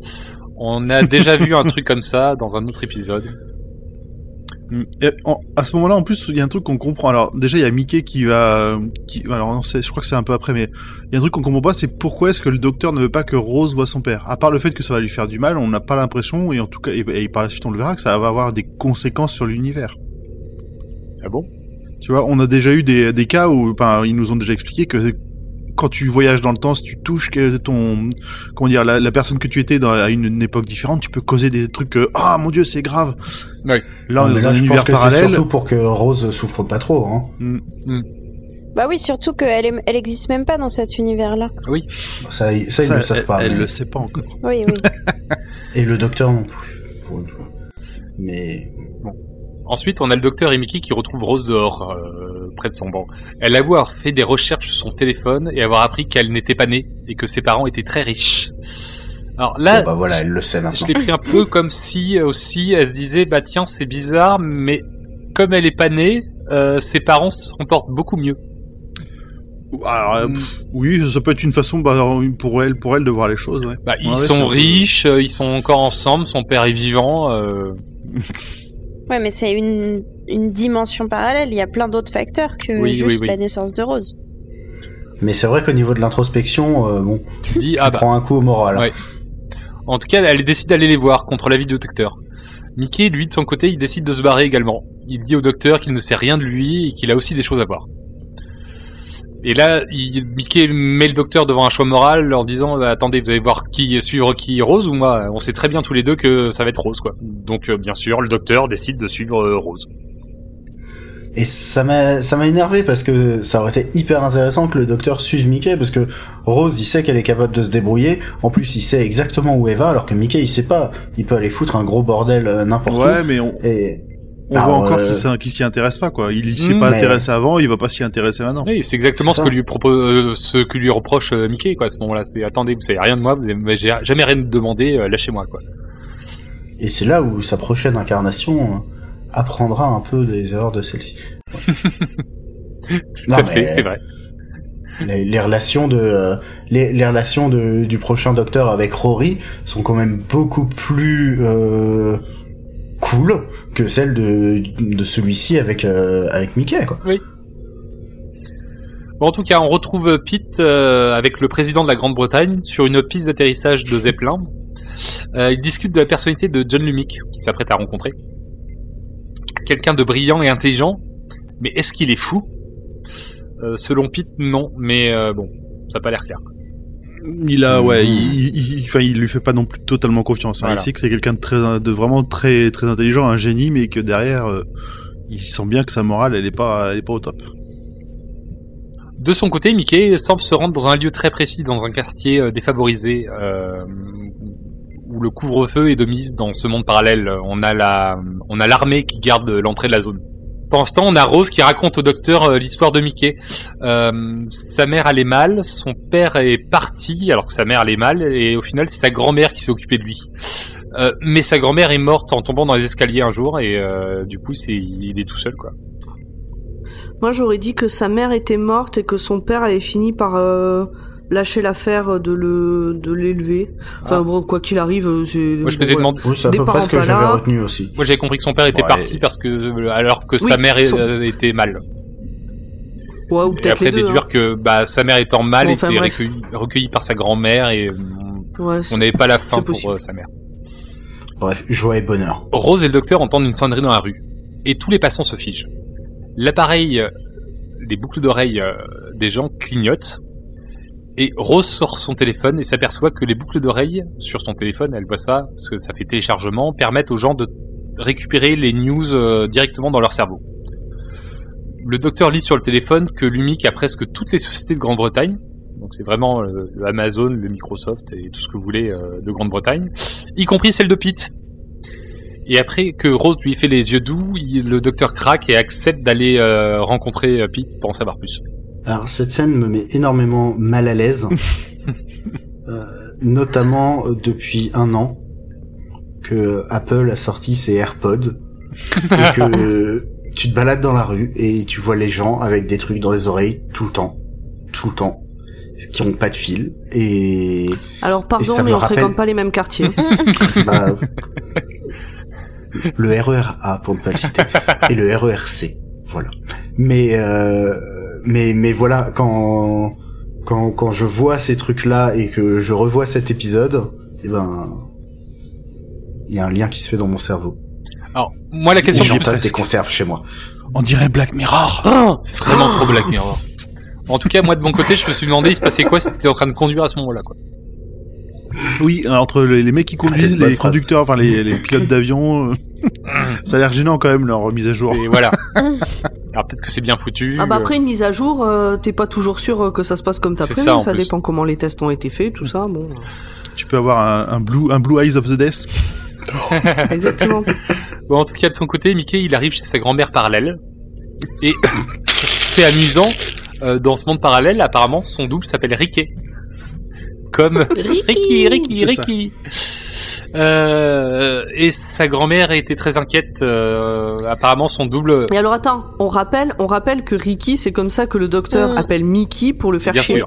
Speaker 3: On a déjà vu un truc comme ça dans un autre épisode.
Speaker 1: Mm. Et en- à ce moment-là, en plus, il y a un truc qu'on comprend. Alors, déjà, il y a Mickey qui va, qui, alors, non, je crois que c'est un peu après, mais il y a un truc qu'on comprend pas, c'est pourquoi est-ce que le docteur ne veut pas que Rose voit son père? À part le fait que ça va lui faire du mal, on n'a pas l'impression, et en tout cas, et, et par la suite, on le verra, que ça va avoir des conséquences sur l'univers.
Speaker 3: Ah bon?
Speaker 1: Tu vois, on a déjà eu des, des cas où, enfin, ils nous ont déjà expliqué que quand tu voyages dans le temps, si tu touches ton, comment dire, la, la personne que tu étais dans, à une, une époque différente, tu peux causer des trucs que, ah mon dieu, c'est grave.
Speaker 3: Ouais.
Speaker 1: Là, on est
Speaker 5: mais
Speaker 1: dans un
Speaker 5: je
Speaker 1: univers
Speaker 5: pense que c'est
Speaker 1: parallèle.
Speaker 5: surtout pour que Rose souffre pas trop. Hein.
Speaker 1: Mm.
Speaker 2: Bah oui, surtout qu'elle est... elle existe même pas dans cet univers-là.
Speaker 5: Ça, ils- ça, ils
Speaker 1: Ça,
Speaker 5: ne le savent pas.
Speaker 1: elle
Speaker 5: mais-
Speaker 1: le sait pas encore.
Speaker 2: Oui, oui.
Speaker 5: Et le docteur non plus. pour une fois. Mais
Speaker 3: Ensuite, on a le docteur et Mickey qui retrouvent Rose dehors, euh, près de son banc. Elle avoue avoir fait des recherches sur son téléphone et avoir appris qu'elle n'était pas née et que ses parents étaient très riches. Alors là,
Speaker 5: bah voilà,
Speaker 3: je-
Speaker 5: elle le sait
Speaker 3: Je
Speaker 5: maintenant.
Speaker 3: l'ai pris un peu comme si euh, aussi elle se disait bah tiens c'est bizarre mais comme elle est pas née, euh, ses parents se comportent beaucoup mieux.
Speaker 1: Alors, euh, pff, oui, ça peut être une façon bah, pour elle, pour elle de voir les choses. Ouais.
Speaker 3: Bah, ils
Speaker 1: Ouais,
Speaker 3: sont riches, ils sont encore ensemble, son père est vivant. euh, [LAUGHS]
Speaker 2: Ouais, mais c'est une, une dimension parallèle. Il y a plein d'autres facteurs que
Speaker 3: Oui,
Speaker 2: juste
Speaker 3: oui, oui.
Speaker 2: la naissance de Rose.
Speaker 5: Mais c'est vrai qu'au niveau de l'introspection, euh, bon,
Speaker 3: tu dis
Speaker 5: tu
Speaker 3: ah bah.
Speaker 5: prends un coup au moral.
Speaker 3: Ouais. En tout cas, elle décide d'aller les voir contre l'avis du docteur. Mickey, lui, de son côté, il décide de se barrer également. Il dit au docteur qu'il ne sait rien de lui et qu'il a aussi des choses à voir. Et là, il, Mickey met le docteur devant un choix moral en disant bah, attendez, vous allez voir qui suivre qui Rose ou moi On sait très bien tous les deux que ça va être Rose, quoi. Donc, euh, bien sûr, le docteur décide de suivre euh, Rose.
Speaker 5: Et ça m'a, ça m'a énervé parce que ça aurait été hyper intéressant que le docteur suive Mickey parce que Rose, il sait qu'elle est capable de se débrouiller. En plus, il sait exactement où elle va alors que Mickey, il sait pas. Il peut aller foutre un gros bordel euh, n'importe
Speaker 1: Ouais, mais on,
Speaker 5: où. Et
Speaker 1: on
Speaker 5: Alors,
Speaker 1: voit encore
Speaker 5: euh,
Speaker 1: qu'il s'y intéresse pas, quoi. Il, il s'est
Speaker 3: Mm,
Speaker 1: pas
Speaker 5: mais-
Speaker 1: intéressé avant, il va pas s'y intéresser maintenant.
Speaker 3: Oui, c'est exactement ce que lui propose, euh, ce que lui reproche euh, Mickey, quoi. À ce moment-là, c'est attendez, vous savez rien de moi, vous avez j'ai jamais rien demandé, euh, lâchez-moi, quoi.
Speaker 5: Et c'est là où sa prochaine incarnation euh, apprendra un peu des erreurs de celle-ci. [LAUGHS]
Speaker 3: Tout
Speaker 5: Non,
Speaker 3: à fait,
Speaker 5: mais-
Speaker 3: c'est vrai.
Speaker 5: Les, les relations de euh, les, les relations de, du prochain docteur avec Rory sont quand même beaucoup plus euh, que celles de, celui-ci avec euh, avec Mickey quoi.
Speaker 3: En tout cas, on retrouve Pete euh, avec le président de la Grande-Bretagne sur une piste d'atterrissage de Zeppelin. Euh, il discute de la personnalité de John Lumick, qui s'apprête à rencontrer. Quelqu'un de brillant et intelligent, mais est-ce qu'il est fou? Selon Pete, non, mais bon, ça n'a pas l'air clair.
Speaker 1: Il a, ouais,
Speaker 5: Mhm.
Speaker 1: il, il, lui fait pas non plus totalement confiance. hein.
Speaker 3: Voilà.
Speaker 1: Il sait que c'est quelqu'un de très, de vraiment très, très intelligent, un génie, mais que derrière, euh, il sent bien que sa morale, elle est pas, elle est pas au top.
Speaker 3: De son côté, Mickey semble se rendre dans un lieu très précis, dans un quartier euh, défavorisé, euh, où le couvre-feu est de mise dans ce monde parallèle. On a la, on a l'armée qui garde l'entrée de la zone. Pendant ce temps, on a Rose qui raconte au docteur euh, l'histoire de Mickey. Euh, sa mère allait mal, son père est parti alors que sa mère allait mal, et au final, c'est sa grand-mère qui s'est occupée de lui. Euh, mais sa grand-mère est morte en tombant dans les escaliers un jour, et du coup, il est tout seul, quoi.
Speaker 4: Moi, j'aurais dit que sa mère était morte et que son père avait fini par lâcher l'affaire de le de l'élever. Enfin
Speaker 3: Ah.
Speaker 4: bon, quoi qu'il arrive, euh, c'est.
Speaker 3: Moi, je m'étais
Speaker 4: voilà.
Speaker 3: demandé.
Speaker 5: Oui, c'est à
Speaker 4: Des
Speaker 5: peu près
Speaker 4: parents
Speaker 5: ce que j'avais
Speaker 4: là.
Speaker 5: retenu aussi.
Speaker 3: Moi, j'avais compris que son père était
Speaker 1: Ouais.
Speaker 3: parti parce que, alors que sa mère
Speaker 4: son-
Speaker 3: euh, était mal.
Speaker 4: Ouais, ou
Speaker 3: Et
Speaker 4: peut-être
Speaker 3: après
Speaker 4: les deux.
Speaker 3: déduire que bah sa mère étant mal
Speaker 4: Bon, enfin,
Speaker 3: était recueillie, recueillie par sa grand-mère et euh,
Speaker 4: hein. Ouais,
Speaker 3: on n'avait pas la fin pour euh, sa mère.
Speaker 5: Bref, joie et bonheur.
Speaker 3: Rose et le docteur entendent une sonnerie dans la rue et tous les passants se figent. L'appareil, euh, les boucles d'oreilles euh, des gens clignotent et Rose sort son téléphone et s'aperçoit que les boucles d'oreilles sur son téléphone, elle voit ça parce que ça fait téléchargement, permettent aux gens de récupérer les news euh, directement dans leur cerveau. Le docteur lit sur le téléphone que l'UMIC a presque toutes les sociétés de Grande-Bretagne. Donc c'est vraiment euh, le Amazon, le Microsoft et tout ce que vous voulez euh, de Grande-Bretagne, y compris celle de Pete. Et après que Rose lui fait les yeux doux, le docteur craque et accepte d'aller rencontrer Pete pour en savoir plus.
Speaker 5: Alors cette scène me met énormément mal à l'aise, [LAUGHS] Euh, notamment euh, depuis un an que Apple a sorti ses AirPods et que euh, tu te balades dans la rue et tu vois les gens avec des trucs dans les oreilles tout le temps, tout le temps, qui ont pas de fil et
Speaker 4: Alors
Speaker 5: Et
Speaker 4: pardon,
Speaker 5: ça
Speaker 4: mais on
Speaker 5: rappelle-
Speaker 4: fréquente pas les mêmes quartiers. [LAUGHS] [LAUGHS]
Speaker 5: bah, le RER A pour ne pas le citer et le RERC voilà mais euh, mais mais voilà quand quand quand je vois ces trucs là et que je revois cet épisode et ben il y a un lien qui se fait dans mon cerveau
Speaker 3: Alors, moi la question que je
Speaker 5: passe des conserves chez moi
Speaker 1: On dirait Black Mirror.
Speaker 3: Oh, c'est vraiment trop Black Mirror. En tout cas, moi de mon côté, je me suis demandé il se passait quoi si t'étais en train de conduire à ce moment-là, quoi.
Speaker 1: Oui, euh, entre les, les mecs qui
Speaker 5: Ah,
Speaker 1: conduisent, les conducteurs, enfin les, les pilotes d'avion, euh, [LAUGHS] ça a l'air gênant quand même leur mise à jour.
Speaker 3: Et voilà. [LAUGHS] Alors peut-être que c'est bien foutu.
Speaker 4: Ah bah
Speaker 3: euh,
Speaker 4: après une mise à jour, euh, t'es pas toujours sûr euh, que ça se passe comme t'as prévu.
Speaker 3: ça,
Speaker 4: dépend comment les tests ont été faits, tout ça. Bon,
Speaker 1: Tu peux avoir un, un blue, un blue eyes of the death. [LAUGHS]
Speaker 4: exactement.
Speaker 3: Bon, en tout cas, de son côté, Mickey, il arrive chez sa grand-mère parallèle. Et [COUGHS] c'est amusant, euh, dans ce monde parallèle, apparemment, son double s'appelle Ricky. Comme Ricky, Ricky. Ricky. Euh, et sa grand-mère était très inquiète. euh, apparemment, son double.
Speaker 4: Et alors attends, on rappelle, on rappelle que Ricky, c'est comme ça que le docteur
Speaker 2: Mm.
Speaker 4: appelle Mickey pour le faire
Speaker 3: Bien
Speaker 4: chier.
Speaker 3: sûr.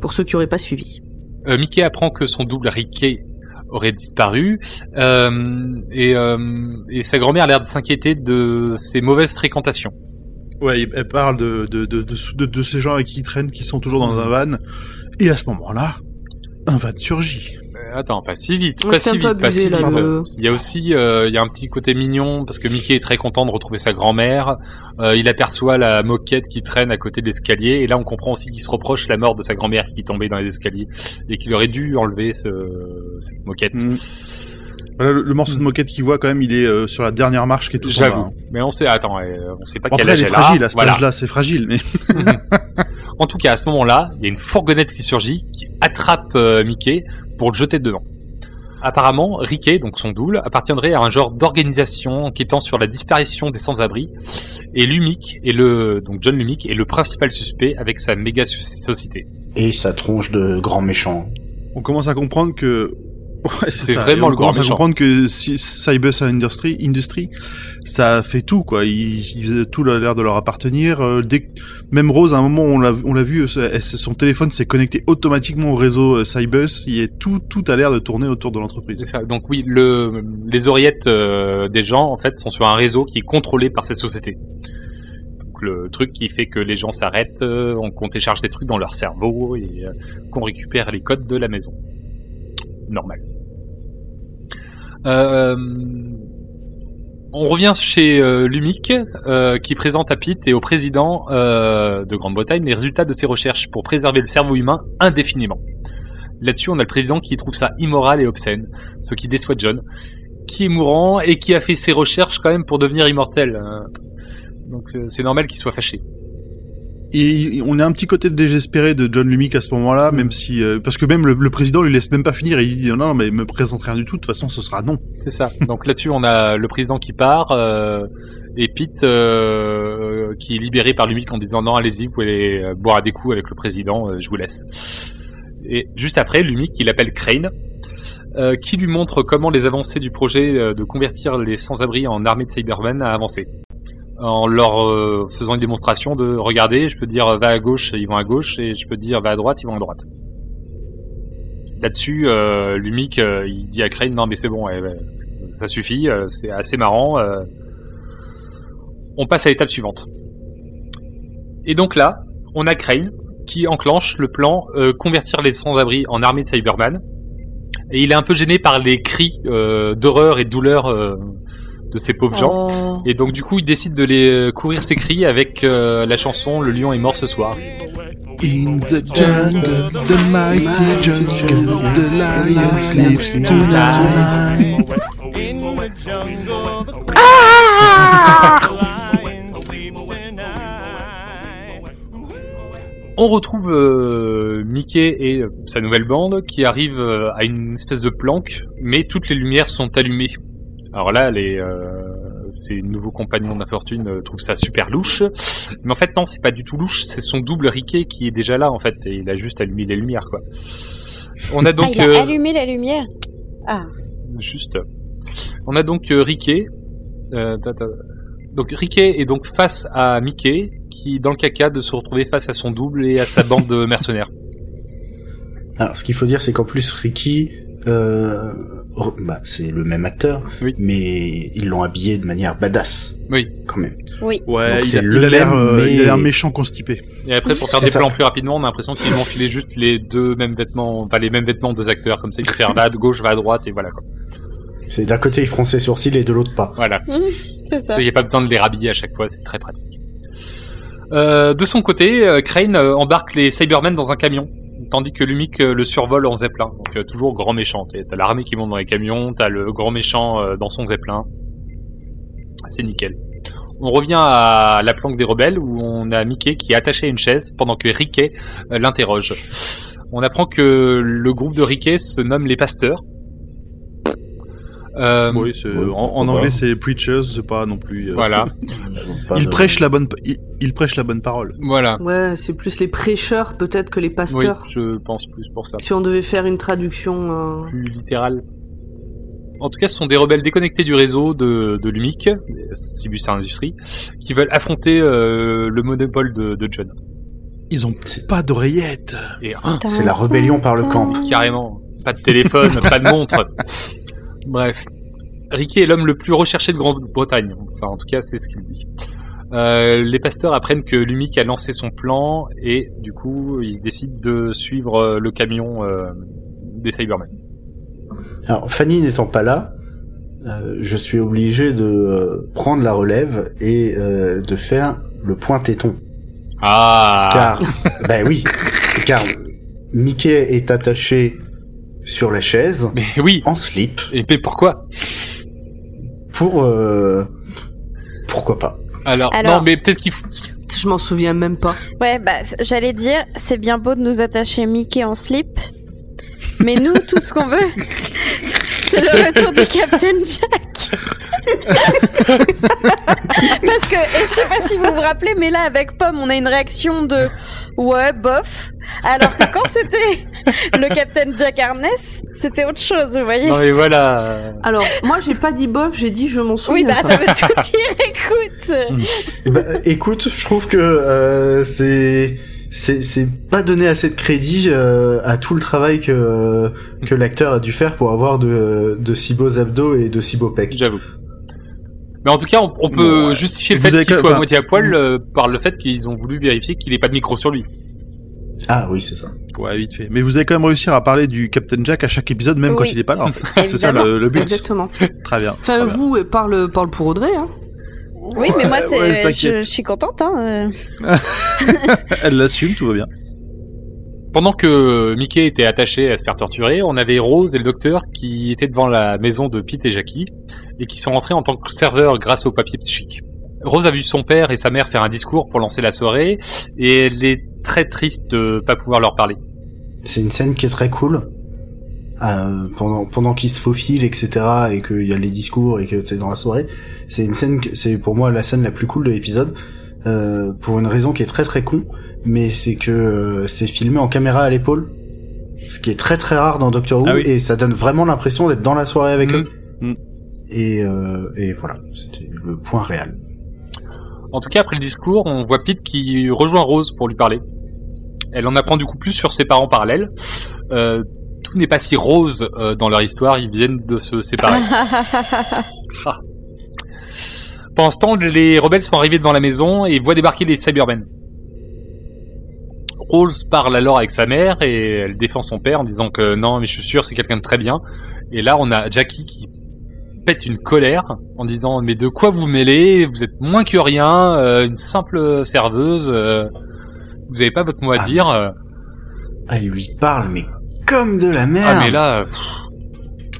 Speaker 4: Pour ceux qui auraient pas suivi.
Speaker 3: Euh, Mickey apprend que son double Ricky aurait disparu. euh, et, euh, et sa grand-mère a l'air de s'inquiéter de ses mauvaises fréquentations.
Speaker 1: Ouais, elle parle de, de, de, de, de- de ces gens avec qui ils traînent, qui sont toujours dans un van. Et à ce moment-là, un van surgit.
Speaker 3: Euh, Attends, pas si vite, pas si vite, pas si vite.
Speaker 4: le-
Speaker 3: Il y a aussi, euh, il y a un petit côté mignon parce que Mickey est très content de retrouver sa grand-mère. Euh, il aperçoit la moquette qui traîne à côté de l'escalier et là on comprend aussi qu'il se reproche la mort de sa grand-mère qui tombait dans les escaliers et qu'il aurait dû enlever ce, cette moquette.
Speaker 1: Mm. Voilà, le, le morceau de moquette qu'il voit quand même, il est euh, sur la dernière marche qui est tout
Speaker 3: J'avoue.
Speaker 1: hein.
Speaker 3: Mais on sait, attends, euh, on sait pas
Speaker 1: Bon,
Speaker 3: quel
Speaker 1: après,
Speaker 3: âge
Speaker 1: elle est fragile, à cet
Speaker 3: Voilà.
Speaker 1: âge-là, c'est fragile, mais... [LAUGHS]
Speaker 3: En tout cas, à ce moment-là, il y a une fourgonnette qui surgit, qui attrape euh, Mickey pour le jeter dedans. Apparemment, Ricky, donc son double, appartiendrait à un genre d'organisation enquêtant sur la disparition des sans-abri. Et Lumic est le, donc John Lumic est le principal suspect avec sa méga so- société.
Speaker 5: et sa tronche de grand méchant
Speaker 1: on commence à comprendre que Ouais,
Speaker 3: C'est vraiment le grand méchant.
Speaker 1: comprendre que si Cybus Industry, Industry, ça fait tout quoi. Ils, ils- tout a l'air de leur appartenir. Euh, dès même Rose, à un moment, on l'a, on l'a vu, euh, elle- son téléphone s'est connecté automatiquement au réseau euh, Cybus. Il est tout, tout a l'air de tourner autour de l'entreprise.
Speaker 3: Donc oui, le, les oreillettes euh, des gens, en fait, sont sur un réseau qui est contrôlé par ces sociétés. Donc le truc qui fait que les gens s'arrêtent, euh, on- qu'on télécharge des trucs dans leur cerveau et qu'on récupère les codes de la maison. Normal. Euh, on revient chez euh, Lumic, euh, qui présente à Pete et au président euh, de Grande-Bretagne les résultats de ses recherches pour préserver le cerveau humain indéfiniment. Là-dessus, on a le président qui trouve ça immoral et obscène, ce qui déçoit John, qui est mourant et qui a fait ses recherches quand même pour devenir immortel. hein. Donc euh, c'est normal qu'il soit fâché.
Speaker 1: Et on a un petit côté désespéré de John Lumick à ce moment-là, même si euh, parce que même le, le président lui laisse même pas finir et il dit non, non mais me présente rien du tout. De toute façon, ce sera non.
Speaker 3: C'est ça. Donc là-dessus, on a le président qui part euh, et Pete euh, qui est libéré par Lumic en disant non, allez-y, vous pouvez euh, boire à des coups avec le président, euh, je vous laisse. Et juste après, Lumic, il appelle Crane, euh, qui lui montre comment les avancées du projet euh, de convertir les sans-abri en armée de Cybermen a avancé. En leur euh, faisant une démonstration de regarder, je peux dire va à gauche, ils vont à gauche, et je peux dire va à droite, ils vont à droite. Là-dessus, euh, Lumic, euh, il dit à Crane non mais c'est bon, ouais, ouais, ça suffit, euh, c'est assez marrant. On passe à l'étape suivante. Et donc là, on a Crane qui enclenche le plan convertir les sans-abri en armée de Cyberman. Et il est un peu gêné par les cris d'horreur et de douleur de ces pauvres gens.
Speaker 2: Oh.
Speaker 3: Et donc du coup, il décide de les euh, couvrir ses cris avec euh, la chanson Le lion est mort ce soir.
Speaker 1: In the jungle, the mighty jungle, the lion sleeps tonight.
Speaker 6: In the jungle, the lion sleeps tonight.
Speaker 3: On retrouve euh, Mickey et sa nouvelle bande qui arrivent à une espèce de planque, mais toutes les lumières sont allumées. Alors là, les euh, ces nouveaux compagnons d'infortune euh, trouvent ça super louche, mais en fait non, c'est pas du tout louche, c'est son double Riquet qui est déjà là en fait, et il a juste allumé les lumières quoi. On a
Speaker 2: Ah,
Speaker 3: donc
Speaker 2: il a
Speaker 3: euh,
Speaker 2: allumé la lumière. Ah.
Speaker 3: Juste. On a donc euh, Riquet. Euh, ta- ta- donc Riquet est donc face à Mickey, qui dans le caca de se retrouver face à son double et à sa bande de mercenaires.
Speaker 5: Alors, ce qu'il faut dire, c'est qu'en plus, Ricky, euh, bah, c'est le même acteur,
Speaker 3: Oui.
Speaker 5: mais ils l'ont habillé de manière badass,
Speaker 3: Oui.
Speaker 5: quand même.
Speaker 1: Ouais,
Speaker 5: Donc
Speaker 1: il
Speaker 5: c'est
Speaker 1: a,
Speaker 5: le
Speaker 1: il a l'air,
Speaker 5: même,
Speaker 1: euh,
Speaker 5: mais-
Speaker 1: il a l'air méchant constipé.
Speaker 3: Et après, pour faire des
Speaker 5: ça.
Speaker 3: plans plus rapidement, on a l'impression qu'ils vont filer juste les deux mêmes vêtements, enfin les mêmes vêtements deux acteurs, comme ça, ils vont faire va à gauche, va à droite, et voilà quoi.
Speaker 5: C'est d'un côté, ils fronçent ses sourcils et de l'autre pas.
Speaker 3: Voilà. [LAUGHS]
Speaker 2: C'est ça.
Speaker 3: Il n'y a pas besoin de les rhabiller à chaque fois, c'est très pratique. Euh, de son côté, euh, Crane embarque les Cybermen dans un camion, tandis que Lumic euh, le survole en zeppelin. Donc euh, toujours grand méchant. T'as l'armée qui monte dans les camions, t'as le grand méchant euh, dans son zeppelin. C'est nickel. On revient à la planque des rebelles où on a Mickey qui est attaché à une chaise pendant que Riquet l'interroge. On apprend que le groupe de Riquet se nomme les pasteurs. Euh,
Speaker 1: Oui, c'est-
Speaker 5: ouais,
Speaker 1: en, anglais c'est preachers, c'est pas non plus. euh,
Speaker 3: Voilà, [LAUGHS]
Speaker 5: Pas
Speaker 1: Il
Speaker 5: de-
Speaker 1: prêche la bonne, il, il prêche la bonne parole.
Speaker 3: voilà.
Speaker 4: Ouais, c'est plus les prêcheurs peut-être que les
Speaker 3: Oui,
Speaker 4: pasteurs.
Speaker 3: je pense plus pour ça.
Speaker 4: Si on devait faire une traduction. euh,
Speaker 3: plus littéral. En tout cas, ce sont des rebelles déconnectés du réseau de, de l'UMIC, Cibus Industries, qui veulent affronter euh, le monopole de, de John.
Speaker 1: Ils ont pas d'oreillettes.
Speaker 3: Et hein,
Speaker 5: C'est la rébellion par le camp.
Speaker 3: carrément, pas de téléphone, pas de montre. [LAUGHS] Bref, Ricky est l'homme le plus recherché de Grande-Bretagne. Enfin, en tout cas, c'est ce qu'il dit. Euh, les pasteurs apprennent que l'UMIC a lancé son plan et du coup, ils décident de suivre euh, le camion euh, des Cybermen.
Speaker 5: Alors, Fanny n'étant pas là, euh, je suis obligé de prendre la relève et de faire le point téton.
Speaker 3: Ah
Speaker 5: Car, ben oui, car Mickey est attaché sur la chaise
Speaker 3: Mais oui
Speaker 5: en slip
Speaker 3: Et mais pourquoi
Speaker 5: pour euh, pourquoi pas.
Speaker 3: Alors,
Speaker 2: Alors-
Speaker 3: non, mais peut-être qu'il faut...
Speaker 4: Je m'en souviens même pas.
Speaker 2: Ouais, bah, j'allais dire, c'est bien beau de nous attacher Mickey en slip, mais nous, tout ce qu'on veut, [LAUGHS] c'est le retour du Captain Jack. [LAUGHS] Parce que, et je sais pas si vous vous rappelez, mais là, avec Pomme, on a une réaction de ouais, bof. Alors que quand c'était le Captain Jack Harness, c'était autre chose, vous voyez.
Speaker 3: Non, mais voilà.
Speaker 4: Alors, moi, j'ai pas dit bof, j'ai dit je m'en
Speaker 2: Oui,
Speaker 4: souviens.
Speaker 2: bah,
Speaker 4: pas.
Speaker 2: ça veut tout dire, écoute.
Speaker 5: Bah, écoute, je trouve que euh, c'est c'est pas donner assez de crédit euh, à tout le travail que que l'acteur a dû faire pour avoir de de si beaux abdos et de si beaux pecs.
Speaker 3: J'avoue. Mais en tout cas, on, on peut
Speaker 5: Ouais.
Speaker 3: justifier le
Speaker 1: Vous
Speaker 3: fait qu'il soit à moitié à poil euh, par le fait qu'ils ont voulu vérifier qu'il ait pas de micro sur lui.
Speaker 5: Ah oui, c'est ça.
Speaker 1: Ouais, vite fait. Mais vous allez quand même réussir à parler du Captain Jack à chaque épisode, même quand il est pas là. En fait. [LAUGHS] C'est ça le, le but.
Speaker 4: Exactement.
Speaker 1: Très bien.
Speaker 4: Enfin,
Speaker 1: Très bien.
Speaker 4: vous, euh, parle, parle pour Audrey, hein.
Speaker 2: Oui, mais moi, c'est,
Speaker 1: ouais,
Speaker 2: je,
Speaker 1: t'inquiète.
Speaker 2: je suis contente, hein. euh. [LAUGHS]
Speaker 1: Elle l'assume, tout va bien.
Speaker 3: Pendant que Mickey était attaché à se faire torturer, on avait Rose et le docteur qui étaient devant la maison de Pete et Jackie et qui sont rentrés en tant que serveurs grâce au papier psychique. Rose a vu son père et sa mère faire un discours pour lancer la soirée et elle est très triste de pas pouvoir leur parler.
Speaker 5: C'est une scène qui est très cool. Euh, pendant pendant qu'il se faufile etc et qu'il y a les discours et que c'est dans la soirée c'est une scène que c'est pour moi la scène la plus cool de l'épisode euh, pour une raison qui est très très con mais c'est que euh, c'est filmé en caméra à l'épaule ce qui est très très rare dans Doctor Who
Speaker 1: Ah oui.
Speaker 5: et ça donne vraiment l'impression d'être dans la soirée avec
Speaker 3: Mhm.
Speaker 5: eux
Speaker 1: Mhm.
Speaker 5: et euh, et voilà c'était le point réel
Speaker 3: En tout cas, après le discours, on voit Pete qui rejoint Rose pour lui parler. Elle en apprend du coup plus sur ses parents parallèles. Euh, tout n'est pas si rose euh, dans leur histoire, ils viennent de se séparer. [LAUGHS] Ah. Pendant ce temps, les rebelles sont arrivés devant la maison et voient débarquer les Cybermen. Rose parle alors avec sa mère et elle défend son père en disant que non, mais je suis sûr, c'est quelqu'un de très bien. Et là, on a Jackie qui pète une colère en disant mais de quoi vous mêlez? Vous êtes moins que rien, euh, une simple serveuse. euh, vous avez pas votre mot à
Speaker 5: Ah,
Speaker 3: dire. euh.
Speaker 5: Ah, il lui parle, mais comme de la merde.
Speaker 3: ah mais là, pff,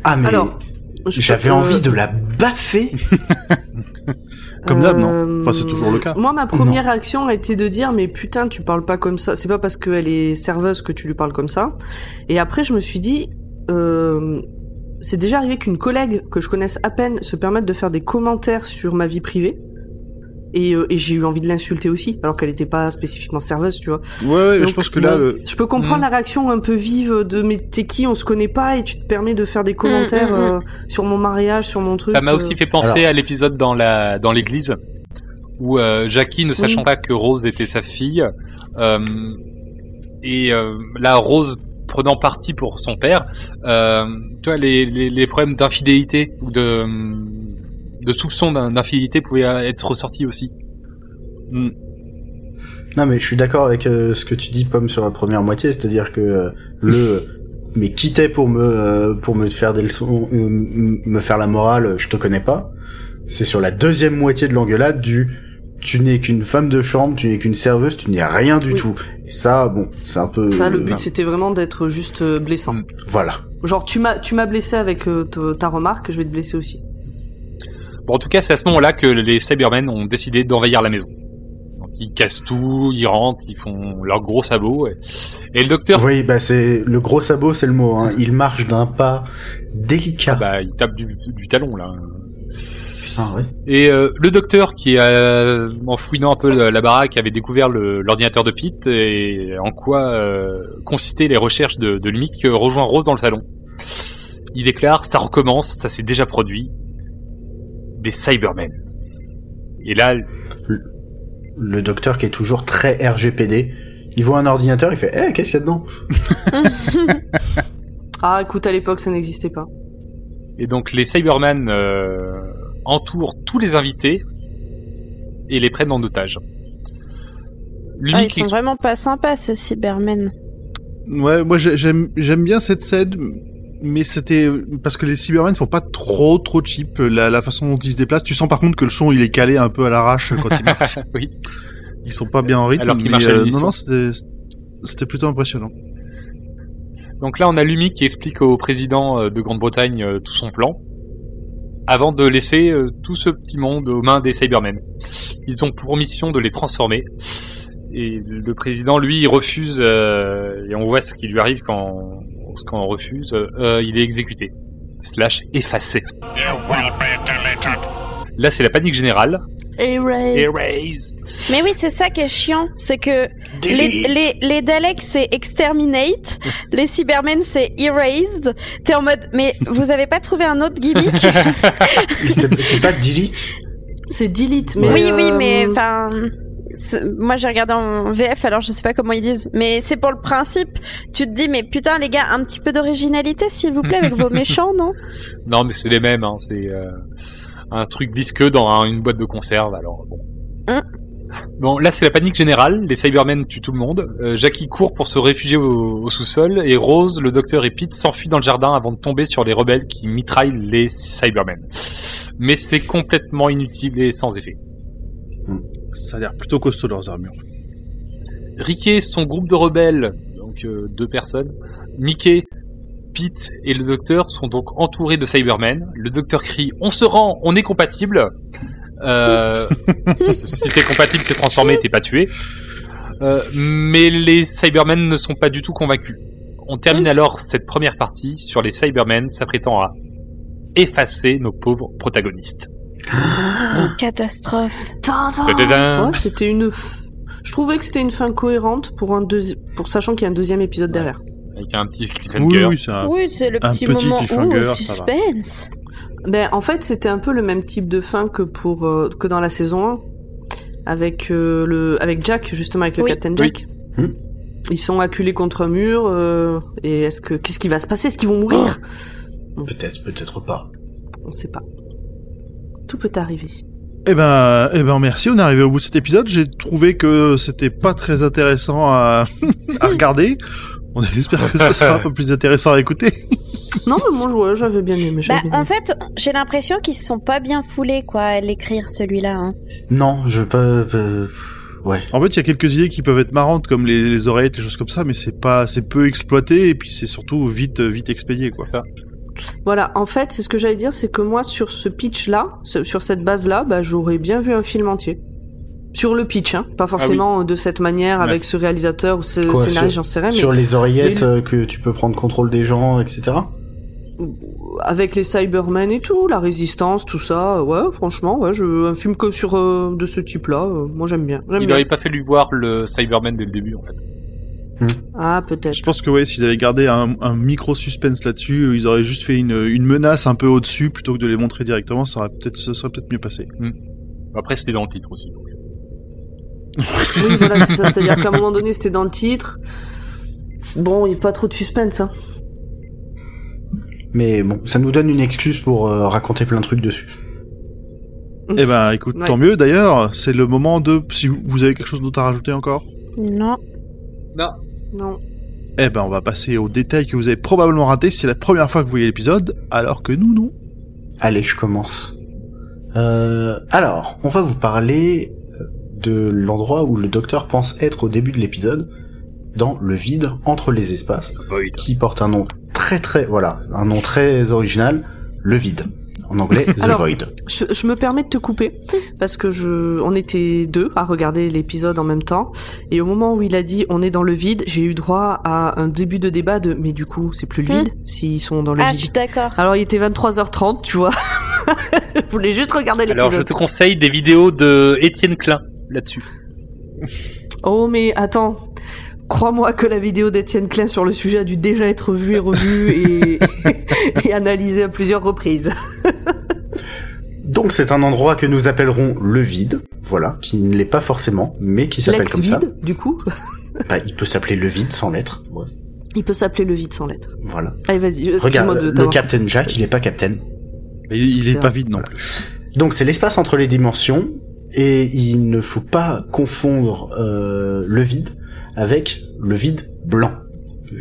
Speaker 5: Ah, mais
Speaker 4: Alors, je-
Speaker 5: j'avais
Speaker 4: euh,
Speaker 5: envie de la baffer. [LAUGHS]
Speaker 1: Comme d'hab, non
Speaker 4: Euh,
Speaker 1: Enfin, c'est toujours le cas.
Speaker 4: Moi, ma première réaction a été de dire, mais putain, tu parles pas comme ça. C'est pas parce qu'elle est serveuse que tu lui parles comme ça. Et après, je me suis dit, euh, c'est déjà arrivé qu'une collègue que je connaisse à peine se permette de faire des commentaires sur ma vie privée. Et, euh, et j'ai eu envie de l'insulter aussi, alors qu'elle était pas spécifiquement serveuse, tu vois.
Speaker 1: Ouais, ouais,
Speaker 4: Donc,
Speaker 1: je pense que là, le...
Speaker 4: je peux comprendre
Speaker 3: Mm.
Speaker 4: la réaction un peu vive de mais t'es qui, on se connaît pas et tu te permets de faire des commentaires
Speaker 2: mm, mm.
Speaker 4: euh, sur mon mariage, sur mon truc.
Speaker 3: ça m'a
Speaker 4: euh.
Speaker 3: aussi fait penser à l'épisode dans la dans l'église où euh, Jackie, ne sachant
Speaker 4: Oui.
Speaker 3: pas que Rose était sa fille, euh, et euh, là Rose prenant parti pour son père, euh, tu vois les, les, les problèmes d'infidélité ou de de soupçon d'in- d'infidélité pouvaient être ressortis aussi.
Speaker 5: Non, mais je suis d'accord avec euh, ce que tu dis, Pomme, sur la première moitié, c'est-à-dire que euh, le [LAUGHS] mais quittait pour me euh, pour me faire des leçons, euh, m- me faire la morale, euh, je te connais pas. C'est sur la deuxième moitié de l'engueulade du tu n'es qu'une femme de chambre, tu n'es qu'une serveuse, tu n'es rien du
Speaker 4: Oui.
Speaker 5: tout. Et ça, bon, c'est un peu.
Speaker 4: Ça, le
Speaker 5: euh,
Speaker 4: but, c'était vraiment d'être juste euh, blessant.
Speaker 5: Voilà.
Speaker 4: Genre, tu m'as, tu m'as blessé avec euh, ta remarque, je vais te blesser aussi.
Speaker 3: Bon, en tout cas, c'est à ce moment-là que les Cybermen ont décidé d'envahir la maison. Donc, ils cassent tout, ils rentrent, ils font leurs gros sabots. Et, et le docteur,
Speaker 5: Oui, bah c'est le gros sabot, c'est le mot. Hein. Il marche d'un pas délicat.
Speaker 3: bah, il tape du, du talon là.
Speaker 5: Ah ouais.
Speaker 3: Et euh, le docteur qui, euh, en fouinant un peu la, la baraque, avait découvert l'ordinateur de Pete et en quoi euh, consistaient les recherches de, de Lumic, euh, rejoint Rose dans le salon. Il déclare, ça recommence, ça s'est déjà produit. Des Cybermen. Et là,
Speaker 5: Le docteur qui est toujours très RGPD. Il voit un ordinateur, il fait Eh, qu'est-ce qu'il y a dedans [LAUGHS] [LAUGHS]
Speaker 4: Ah, écoute, à l'époque, ça n'existait pas.
Speaker 3: Et donc les Cybermen euh, entourent tous les invités et les prennent en otage.
Speaker 2: Ah, ils sont vraiment pas sympas, ces Cybermen.
Speaker 1: Ouais, moi j'ai- j'aime j'aime bien cette scène, mais c'était parce que les Cybermen font pas trop trop cheap la, la façon dont ils se déplacent. Tu sens par contre que le son il est calé un peu à l'arrache quand ils marchent. [LAUGHS]
Speaker 3: Oui.
Speaker 1: Ils sont pas bien en rythme.
Speaker 3: Alors qu'ils marchent à
Speaker 1: euh. Non non, c'était plutôt impressionnant.
Speaker 3: Donc là, on a Lumic qui explique au président euh, de Grande-Bretagne euh, tout son plan, avant de laisser euh, tout ce petit monde aux mains des Cybermen. Ils ont pour mission de les transformer. Et le président, lui, il refuse, et on voit ce qui lui arrive quand, quand on refuse, euh, il est exécuté. Slash effacé. Là, c'est la panique générale.
Speaker 4: Erased.
Speaker 3: Erase.
Speaker 2: Mais oui, c'est ça qui est chiant, c'est que les, les, les Daleks c'est exterminate, [LAUGHS] les Cybermen c'est erased. T'es en mode, mais vous avez pas trouvé un autre gimmick? [LAUGHS]
Speaker 5: C'est pas delete?
Speaker 4: C'est delete, mais.
Speaker 2: Oui, oui,
Speaker 4: euh,
Speaker 2: mais enfin, moi j'ai regardé en VF, alors je sais pas comment ils disent, mais c'est pour le principe. Tu te dis, mais putain les gars, un petit peu d'originalité s'il vous plaît avec vos [LAUGHS] méchants, non?
Speaker 3: Non, mais c'est les mêmes. Hein. C'est euh, un truc visqueux dans un- une boîte de conserve. Alors bon.
Speaker 2: Hein?
Speaker 3: Bon, là c'est la panique générale. Les Cybermen tuent tout le monde. Euh, Jackie court pour se réfugier au, au sous-sol et Rose, le docteur et Pete s'enfuient dans le jardin avant de tomber sur les rebelles qui mitraillent les Cybermen. Mais c'est complètement inutile et sans effet.
Speaker 1: Ça a l'air plutôt costaud leurs armures.
Speaker 3: Ricky, son groupe de rebelles, donc euh, deux personnes, Mickey, Pete et le docteur sont donc entourés de Cybermen. Le docteur crie "On se rend, on est compatible." Euh, [LAUGHS] si t'es compatible, t'es transformé, t'es pas tué. Euh, mais les Cybermen ne sont pas du tout convaincus. On termine alors cette première partie sur les Cybermen s'apprêtant à effacer nos pauvres protagonistes.
Speaker 2: Catastrophe.
Speaker 3: Tadadam.
Speaker 4: Ouais, c'était une. f- Je trouvais que c'était une fin cohérente pour un deuxi- pour sachant qu'il y a un deuxième épisode derrière.
Speaker 3: Avec un petit
Speaker 1: Oui,
Speaker 3: cliffhanger.
Speaker 1: oui, c'est un...
Speaker 2: Oui, c'est le
Speaker 1: un
Speaker 2: petit,
Speaker 1: petit
Speaker 2: moment
Speaker 1: cliffhanger,
Speaker 2: où
Speaker 1: ça va.
Speaker 2: suspense.
Speaker 4: Ben en fait c'était un peu le même type de fin que pour euh, que dans la saison 1. avec euh, le avec Jack justement avec le
Speaker 2: Oui.
Speaker 4: Captain Jack.
Speaker 5: Hmm.
Speaker 4: Ils sont acculés contre un mur euh, et est-ce que qu'est-ce qui va se passer? Est-ce qu'ils vont mourir?
Speaker 5: Peut-être, peut-être pas.
Speaker 4: On sait pas. Tout peut arriver.
Speaker 1: Eh ben, eh ben, merci. On est arrivé au bout de cet épisode. J'ai trouvé que c'était pas très intéressant à, [LAUGHS] à regarder. On espère que ça sera un peu plus intéressant à écouter. [LAUGHS]
Speaker 4: Non mais moi ouais, j'avais bien aimé.
Speaker 2: Bah,
Speaker 4: bien
Speaker 2: en fait, j'ai l'impression qu'ils se sont pas bien foulés, quoi, à l'écrire celui-là. Hein.
Speaker 5: Non, je peux. euh, ouais.
Speaker 1: En fait, il y a quelques idées qui peuvent être marrantes, comme les, les oreillettes, les choses comme ça, mais c'est pas, c'est peu exploité et puis c'est surtout vite, vite expédié, quoi.
Speaker 3: C'est ça.
Speaker 4: Voilà, en fait, c'est ce que j'allais dire, c'est que moi, sur ce pitch-là, sur cette base-là, bah, j'aurais bien vu un film entier. Sur le pitch, hein. Pas forcément de cette manière,
Speaker 1: Ouais.
Speaker 4: avec ce réalisateur ou ce
Speaker 5: Quoi,
Speaker 4: scénariste, j'en sais rien, mais
Speaker 5: Sur les oreillettes
Speaker 4: mais-
Speaker 5: que tu peux prendre contrôle des gens, etc.
Speaker 4: avec les Cybermen et tout, la résistance, tout ça, ouais, franchement, ouais, je, un film que sur euh, de ce type-là, euh, moi j'aime bien.
Speaker 3: Il
Speaker 4: bien.
Speaker 3: aurait pas fait lui voir le Cyberman dès le début, en fait.
Speaker 4: Ah, peut-être.
Speaker 1: Je pense que ouais, s'ils avaient gardé un, un micro suspense là-dessus, euh, ils auraient juste fait une, une menace un peu au-dessus plutôt que de les montrer directement. Ça aurait peut-être, ça serait peut-être mieux passé.
Speaker 3: Après, c'était dans le titre aussi. donc.
Speaker 4: Oui, voilà, c'est ça. C'est-à-dire qu'à un moment donné, c'était dans le titre. Bon, il n'y a pas trop de suspense, hein.
Speaker 5: Mais bon, ça nous donne une excuse pour euh, raconter plein de trucs dessus.
Speaker 1: Eh ben, écoute,
Speaker 4: Ouais.
Speaker 1: tant mieux. D'ailleurs, c'est le moment de. Si vous avez quelque chose d'autre à rajouter encore?
Speaker 2: Non.
Speaker 4: Non.
Speaker 1: Eh ben, on va passer aux détails que vous avez probablement ratés. si C'est la première fois que vous voyez l'épisode, alors que nous, non.
Speaker 5: Allez, je commence. Euh, alors, on va vous parler euh, de l'endroit où le docteur pense être au début de l'épisode, dans le vide entre les espaces, qui porte un nom très très, voilà, un nom très original, le vide. En anglais, The
Speaker 4: Alors,
Speaker 5: Void.
Speaker 4: Je, je me permets de te couper parce que je, on était deux à regarder l'épisode en même temps et au moment où il a dit on est dans le vide, j'ai eu droit à un début de débat de mais du coup c'est plus le vide s'ils sont dans le
Speaker 2: Ah, je
Speaker 4: vide.
Speaker 2: suis d'accord.
Speaker 4: Alors il était 23h30, tu vois. [LAUGHS] je voulais juste regarder
Speaker 3: Alors, je
Speaker 4: l'épisode.
Speaker 3: te conseille des vidéos de Étienne Klein là-dessus.
Speaker 4: Oh mais attends. Crois-moi que la vidéo d'Étienne Klein sur le sujet a dû déjà être vue et revue et, [LAUGHS] et analysée à plusieurs reprises. [LAUGHS]
Speaker 5: Donc c'est un endroit que nous appellerons le vide, voilà, qui ne l'est pas forcément, mais qui s'appelle comme ça.
Speaker 4: L'ex-vide, du coup. [LAUGHS]
Speaker 5: Bah, il peut s'appeler le vide sans lettres. Ouais,
Speaker 4: Il peut s'appeler le vide sans lettres.
Speaker 5: voilà.
Speaker 4: Allez, vas-y.
Speaker 5: Regarde,
Speaker 4: de
Speaker 5: le Captain Jack, il est pas Captain.
Speaker 1: Mais il, il est
Speaker 4: C'est
Speaker 1: pas vide non plus.
Speaker 5: Donc c'est l'espace entre les dimensions et il ne faut pas confondre euh, le vide avec le vide blanc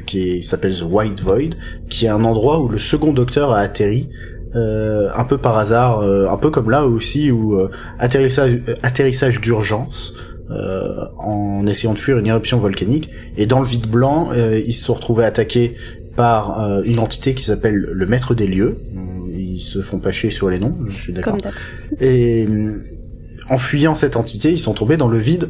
Speaker 5: qui s'appelle The White Void, qui est un endroit où le second docteur a atterri euh, un peu par hasard, euh, un peu comme là aussi où euh, atterrissage, euh, atterrissage d'urgence euh, en essayant de fuir une éruption volcanique et dans le vide blanc euh, ils se sont retrouvés attaqués par une entité qui s'appelle le maître des lieux. Ils se font pas chier sur les noms, je suis d'accord. Et euh, en fuyant cette entité, ils sont tombés dans le vide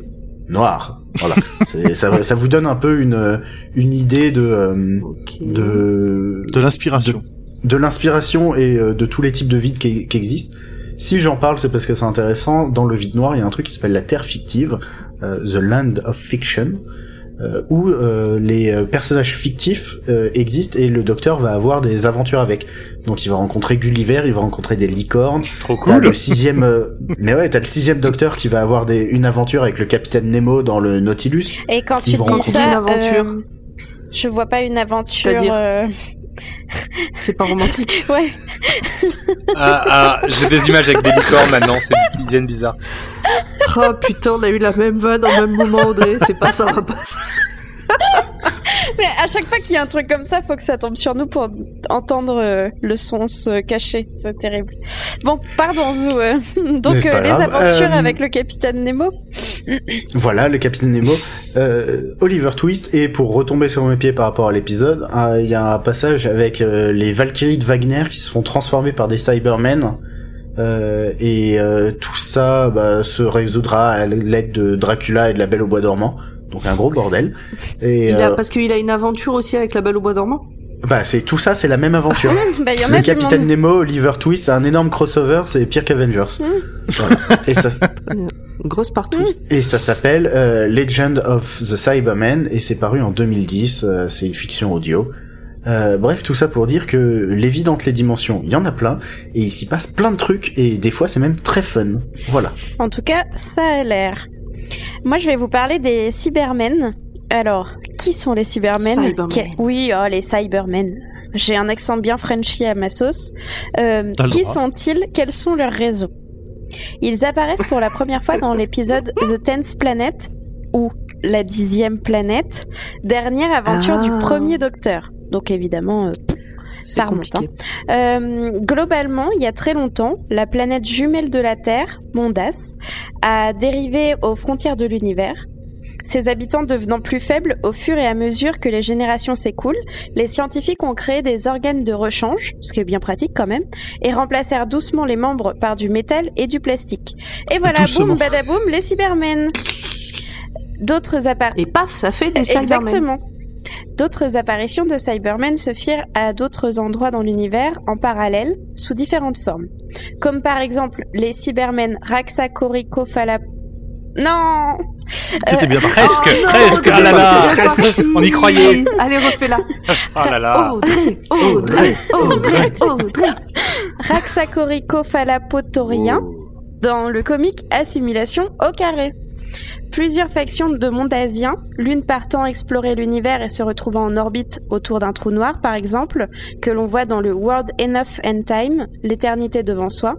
Speaker 5: noir. Voilà. [LAUGHS] Ça, ça vous donne un peu une, une idée de, euh, de,
Speaker 1: De l'inspiration.
Speaker 5: de l'inspiration et euh, de tous les types de vides qui, qui existent. Si j'en parle, c'est parce que c'est intéressant. Dans le vide noir, il y a un truc qui s'appelle la Terre fictive, euh, The Land of Fiction, euh, où euh, les euh, personnages fictifs euh, existent et le docteur va avoir des aventures avec. Donc il va rencontrer Gulliver, il va rencontrer des licornes.
Speaker 3: Trop
Speaker 5: T'as
Speaker 3: cool.
Speaker 5: le sixième, euh, [LAUGHS] mais ouais, t'as le sixième docteur qui va avoir des, une aventure avec le capitaine Nemo dans le Nautilus.
Speaker 2: Et quand tu
Speaker 5: Ils
Speaker 2: dis ça,
Speaker 4: une aventure.
Speaker 2: euh, je vois pas une aventure. Euh,
Speaker 4: C'est pas romantique. [LAUGHS]
Speaker 2: Ouais.
Speaker 3: Ah, ah, j'ai des images avec des licornes maintenant, c'est viennent bizarres.
Speaker 4: Oh putain, on a eu la même vanne au même moment, Audrey. C'est pas ça, va pas ça. [LAUGHS]
Speaker 2: Mais à chaque fois qu'il y a un truc comme ça, faut que ça tombe sur nous pour entendre euh, le son se cacher. C'est terrible. Bon, pardon Zou. euh, [LAUGHS] Donc euh, les
Speaker 5: grave.
Speaker 2: aventures
Speaker 5: Euh,
Speaker 2: avec le capitaine Nemo. [CLEARS THROAT]
Speaker 5: Voilà, le capitaine Nemo, euh, Oliver Twist. Et pour retomber sur mes pieds par rapport à l'épisode, euh, il y a un passage avec euh, les Valkyries de Wagner qui se font transformer par des Cybermen. Euh, et euh, tout ça bah, se résoudra à l'aide de Dracula et de la Belle au Bois dormant. Donc un gros bordel. Et
Speaker 4: Il a,
Speaker 5: euh,
Speaker 4: parce qu'il a une aventure aussi avec la Belle au bois dormant.
Speaker 5: bah c'est tout ça, c'est la même aventure. [LAUGHS]
Speaker 2: Bah, y en
Speaker 5: Le
Speaker 2: a
Speaker 5: capitaine
Speaker 2: monde.
Speaker 5: Nemo, Oliver Twist, c'est un énorme crossover, c'est pire qu'Avengers. Voilà. Et ça,
Speaker 4: Une grosse partout.
Speaker 5: et ça s'appelle euh, Legend of the Cybermen et c'est paru en 2010. euh, c'est une fiction audio. Euh, bref, tout ça pour dire que les vides entre les dimensions, il y en a plein, et il s'y passe plein de trucs, et des fois c'est même très fun. Voilà.
Speaker 2: En tout cas, ça a l'air. Moi, je vais vous parler des Cybermen. Alors, qui sont les Cybermen?
Speaker 4: Cybermen.
Speaker 2: Oui, oh, les Cybermen. J'ai un accent bien Frenchy à ma sauce. Euh, qui sont-ils? Quels sont leurs réseaux? Ils apparaissent pour la première fois dans l'épisode [LAUGHS] The Tenth Planet, ou la dixième planète, dernière aventure
Speaker 4: Ah.
Speaker 2: du premier Docteur. Donc évidemment, euh, Ça remonte,
Speaker 4: compliqué.
Speaker 2: euh, globalement, il y a très longtemps, la planète jumelle de la Terre, Mondas, a dérivé aux frontières de l'univers. Ses habitants devenant plus faibles au fur et à mesure que les générations s'écoulent, les scientifiques ont créé des organes de rechange, ce qui est bien pratique quand même, et remplacèrent doucement les membres par du métal et du plastique. Et voilà, boum, badaboum, les Cybermen. D'autres appareils.
Speaker 4: Et paf, ça fait des Cybermen.
Speaker 2: Exactement. D'autres apparitions de Cybermen se firent à d'autres endroits dans l'univers en parallèle, sous différentes formes. Comme par exemple les Cybermen Raxacoricophala... Non
Speaker 1: C'était bien parti.
Speaker 3: Presque,
Speaker 4: Oh non,
Speaker 3: presque, ah là là,
Speaker 4: parti.
Speaker 3: on y croyait.
Speaker 4: Allez, refais-la. [LAUGHS]
Speaker 3: Oh là là.
Speaker 4: Audrey, Audrey, [LAUGHS] Audrey, Audrey.
Speaker 2: Raxacoricophalapotorien dans le comique Assimilation au carré. Plusieurs factions de mondasiens, l'une partant explorer l'univers et se retrouvant en orbite autour d'un trou noir par exemple, que l'on voit dans le World Enough End Time, l'éternité devant soi,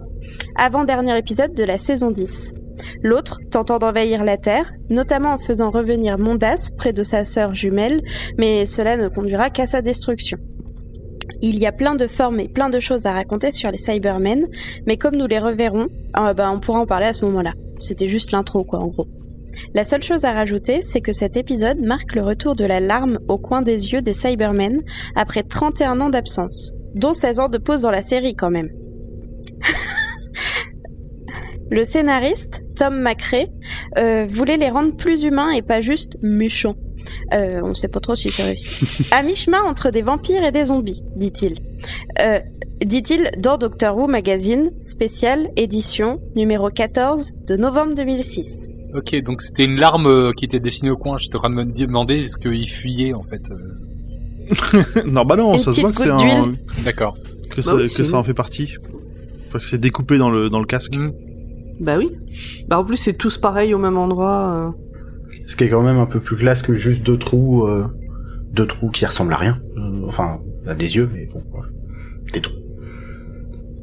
Speaker 2: avant-dernier épisode de la saison 10. L'autre tentant d'envahir la Terre, notamment en faisant revenir Mondas près de sa sœur jumelle, mais cela ne conduira qu'à sa destruction. Il y a plein de formes et plein de choses à raconter sur les Cybermen, mais comme nous les reverrons, euh, bah, on pourra en parler à ce moment-là. C'était juste l'intro, quoi, en gros. La seule chose à rajouter, c'est que cet épisode marque le retour de la larme au coin des yeux des Cybermen après 31 ans d'absence, dont 16 ans de pause dans la série quand même. [LAUGHS] le scénariste, Tom McRae, euh, voulait les rendre plus humains et pas juste méchants. Euh, on sait pas trop si c'est réussi. [LAUGHS] à mi-chemin entre des vampires et des zombies, dit-il. Euh, dit-il dans Doctor Who Magazine, spécial, édition, numéro 14 de novembre 2006.
Speaker 3: Ok, donc c'était une larme euh, qui était dessinée au coin. J'étais en train de me demander est-ce qu'il fuyait en fait. euh. [LAUGHS]
Speaker 1: non, bah non,
Speaker 2: Une
Speaker 1: ça se voit que c'est un...
Speaker 3: D'accord.
Speaker 1: que, ça,
Speaker 4: oui,
Speaker 1: que
Speaker 4: c'est
Speaker 1: ça en fait partie. Enfin, que c'est découpé dans le, dans le casque.
Speaker 3: Mm.
Speaker 4: Bah oui. Bah en plus, c'est tous pareils au même endroit. euh.
Speaker 5: Ce qui est quand même un peu plus classe que juste deux trous, euh, deux trous qui ressemblent à rien. Enfin, à des yeux, mais bon, bref. des trous.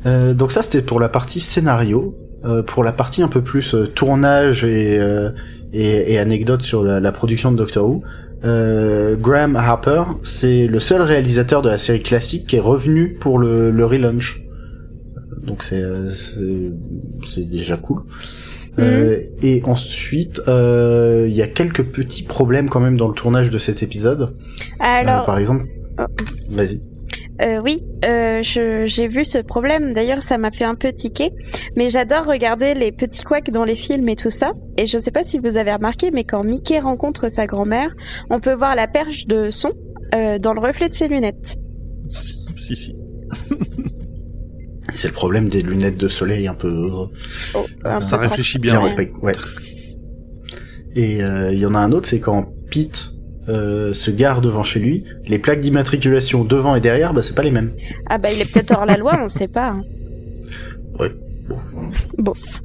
Speaker 5: Euh, donc ça, c'était pour la partie scénario. Euh, pour la partie un peu plus euh, tournage et, euh, et, et anecdote sur la, la production de Doctor Who, euh, Graham Harper, c'est le seul réalisateur de la série classique qui est revenu pour le, le relaunch. Donc c'est c'est déjà cool. Euh, et ensuite, euh, il y a quelques petits problèmes quand même dans le tournage de cet épisode.
Speaker 2: Alors,
Speaker 5: par exemple,
Speaker 2: Oh.
Speaker 5: vas-y.
Speaker 2: Euh, oui, euh, j'ai vu ce problème. D'ailleurs, ça m'a fait un peu tiquer. Mais j'adore regarder les petits couacs dans les films et tout ça. Et je sais pas si vous avez remarqué, mais quand Mickey rencontre sa grand-mère, on peut voir la perche de son euh, dans le reflet de ses lunettes.
Speaker 1: Si, si, si. [LAUGHS]
Speaker 5: C'est le problème des lunettes de soleil un peu.
Speaker 2: Oh, un
Speaker 1: ça
Speaker 2: peu
Speaker 1: réfléchit bien,
Speaker 2: Ouais.
Speaker 5: ouais. Et euh, il y en a un autre, c'est quand Pete euh, se gare devant chez lui, les plaques d'immatriculation devant et derrière, bah c'est pas les mêmes.
Speaker 2: Ah bah il est peut-être hors la loi, on sait pas. hein.
Speaker 5: Ouais.
Speaker 2: Bof.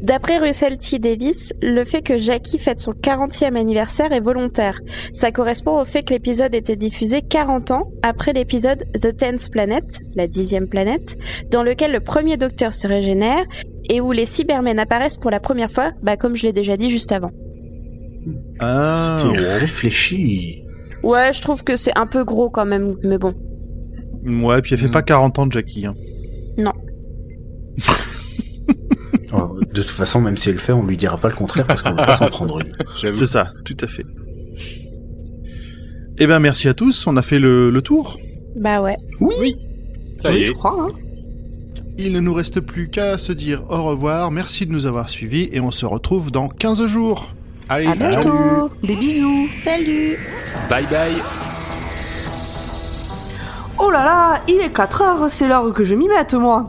Speaker 2: D'après Russell T. Davis, le fait que Jackie fête son 40e anniversaire est volontaire. Ça correspond au fait que l'épisode était diffusé 40 ans après l'épisode The Tenth Planet, la dixième planète, dans lequel le premier docteur se régénère et où les Cybermen apparaissent pour la première fois, bah comme je l'ai déjà dit juste avant.
Speaker 1: Ah,
Speaker 5: C'était
Speaker 1: ouais.
Speaker 5: réfléchi.
Speaker 2: Ouais, je trouve que c'est un peu gros quand même, mais bon.
Speaker 1: Ouais, puis elle fait
Speaker 3: Mm.
Speaker 1: pas 40 ans de Jackie. Hein. [LAUGHS]
Speaker 5: Oh, de toute façon, même si elle le fait, on lui dira pas le contraire parce qu'on va pas s'en prendre une. [LAUGHS]
Speaker 1: C'est ça, tout à fait. Eh ben merci à tous, on a fait le, le tour.
Speaker 2: Bah ouais.
Speaker 3: Ça y
Speaker 4: oui,
Speaker 3: est.
Speaker 4: je crois. Hein.
Speaker 1: Il ne nous reste plus qu'à se dire au revoir, merci de nous avoir suivis et on se retrouve dans 15 jours. Allez,
Speaker 4: À
Speaker 1: salut.
Speaker 4: bientôt. Des bisous.
Speaker 2: Salut
Speaker 3: Bye bye.
Speaker 4: Oh là là, il est 4 heures, c'est l'heure que je m'y mette, moi.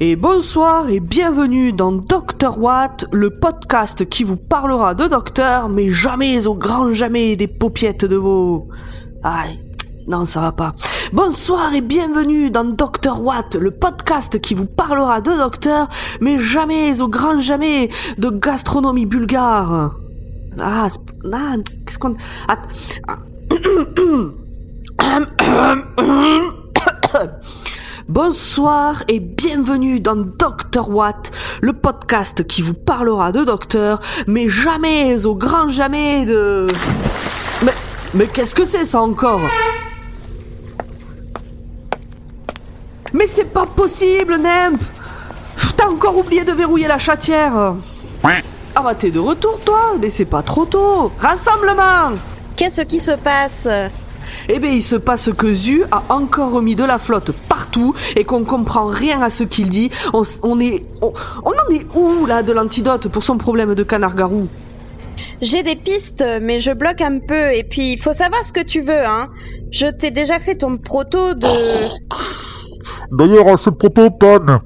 Speaker 4: Et bonsoir et bienvenue dans Dr. Watt, le podcast qui vous parlera de docteur, mais jamais au grand jamais des paupiettes de vos... Aïe, Non, ça va pas. Bonsoir et bienvenue dans Dr Watt, le podcast qui vous parlera de docteur, mais jamais, au grand jamais, de gastronomie bulgare. Ah, qu'est-ce. [COUGHS] Bonsoir et bienvenue dans Dr Watt, le podcast qui vous parlera de docteur, mais jamais, au grand jamais de... Mais, mais qu'est-ce que c'est ça encore? Mais c'est pas possible, Nemp! T'as encore oublié de verrouiller la chatière Ah bah t'es de retour toi, mais c'est pas trop tôt Rassemblement
Speaker 2: Qu'est-ce qui se passe?
Speaker 4: Eh bien il se passe que Zu a encore remis de la flotte partout et qu'on comprend rien à ce qu'il dit. On, est... On, on en est où là de l'antidote pour son problème de canard-garou
Speaker 2: J'ai des pistes, mais je bloque un peu. Et puis, il faut savoir ce que tu veux, hein. Je t'ai déjà fait ton proto de...
Speaker 7: D'ailleurs, ce propos, Pan,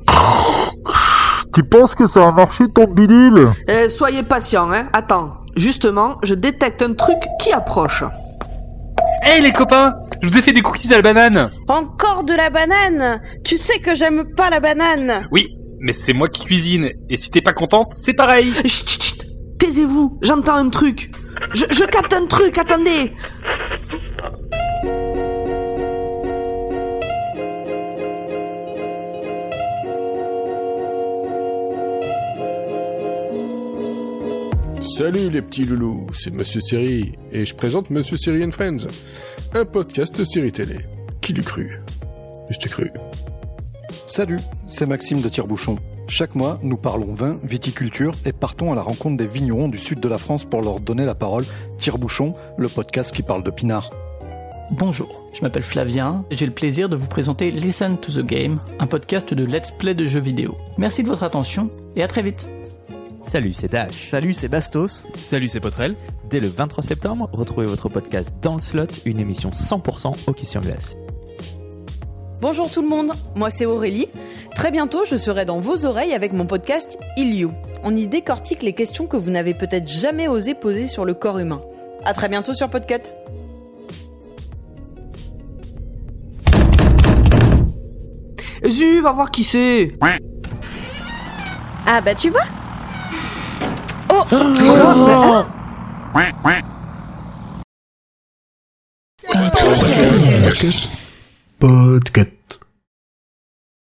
Speaker 7: tu penses que ça a marché ton bidule
Speaker 4: Eh, Soyez patient, hein. Attends, justement, je détecte un truc qui approche.
Speaker 3: Hey les copains Je vous ai fait des cookies à la banane.
Speaker 2: Encore de la banane? Tu sais que j'aime pas la banane.
Speaker 3: Oui, mais c'est moi qui cuisine, et si t'es pas contente, c'est pareil.
Speaker 4: Chut, chut, chut. Taisez-vous, j'entends un truc. Je, je capte un truc, attendez
Speaker 8: Salut les petits loulous, c'est Monsieur Siri, et je présente Monsieur Siri and Friends, un podcast série télé. Qui l'eût cru? Je t'ai cru.
Speaker 9: Salut, c'est Maxime de Tire-Bouchon. Chaque mois, nous parlons vin, viticulture et partons à la rencontre des vignerons du sud de la France pour leur donner la parole. Tire-Bouchon, le podcast qui parle de pinard.
Speaker 10: Bonjour, je m'appelle Flavien et j'ai le plaisir de vous présenter Listen to the Game, un podcast de let's play de jeux vidéo. Merci de votre attention et à très vite.
Speaker 11: Salut, c'est Dash.
Speaker 12: Salut, c'est Bastos.
Speaker 11: Salut, c'est Potrel. Dès le 23 septembre, retrouvez votre podcast Dans le Slot, une émission 100% hockey sur glace.
Speaker 13: Bonjour tout le monde, moi c'est Aurélie. Très bientôt, je serai dans vos oreilles avec mon podcast Il You. On y décortique les questions que vous n'avez peut-être jamais osé poser sur le corps humain. À très bientôt sur Podcut.
Speaker 4: Zu, va voir qui c'est
Speaker 2: Ah bah tu vois Oh [GASPS]
Speaker 5: Podcast.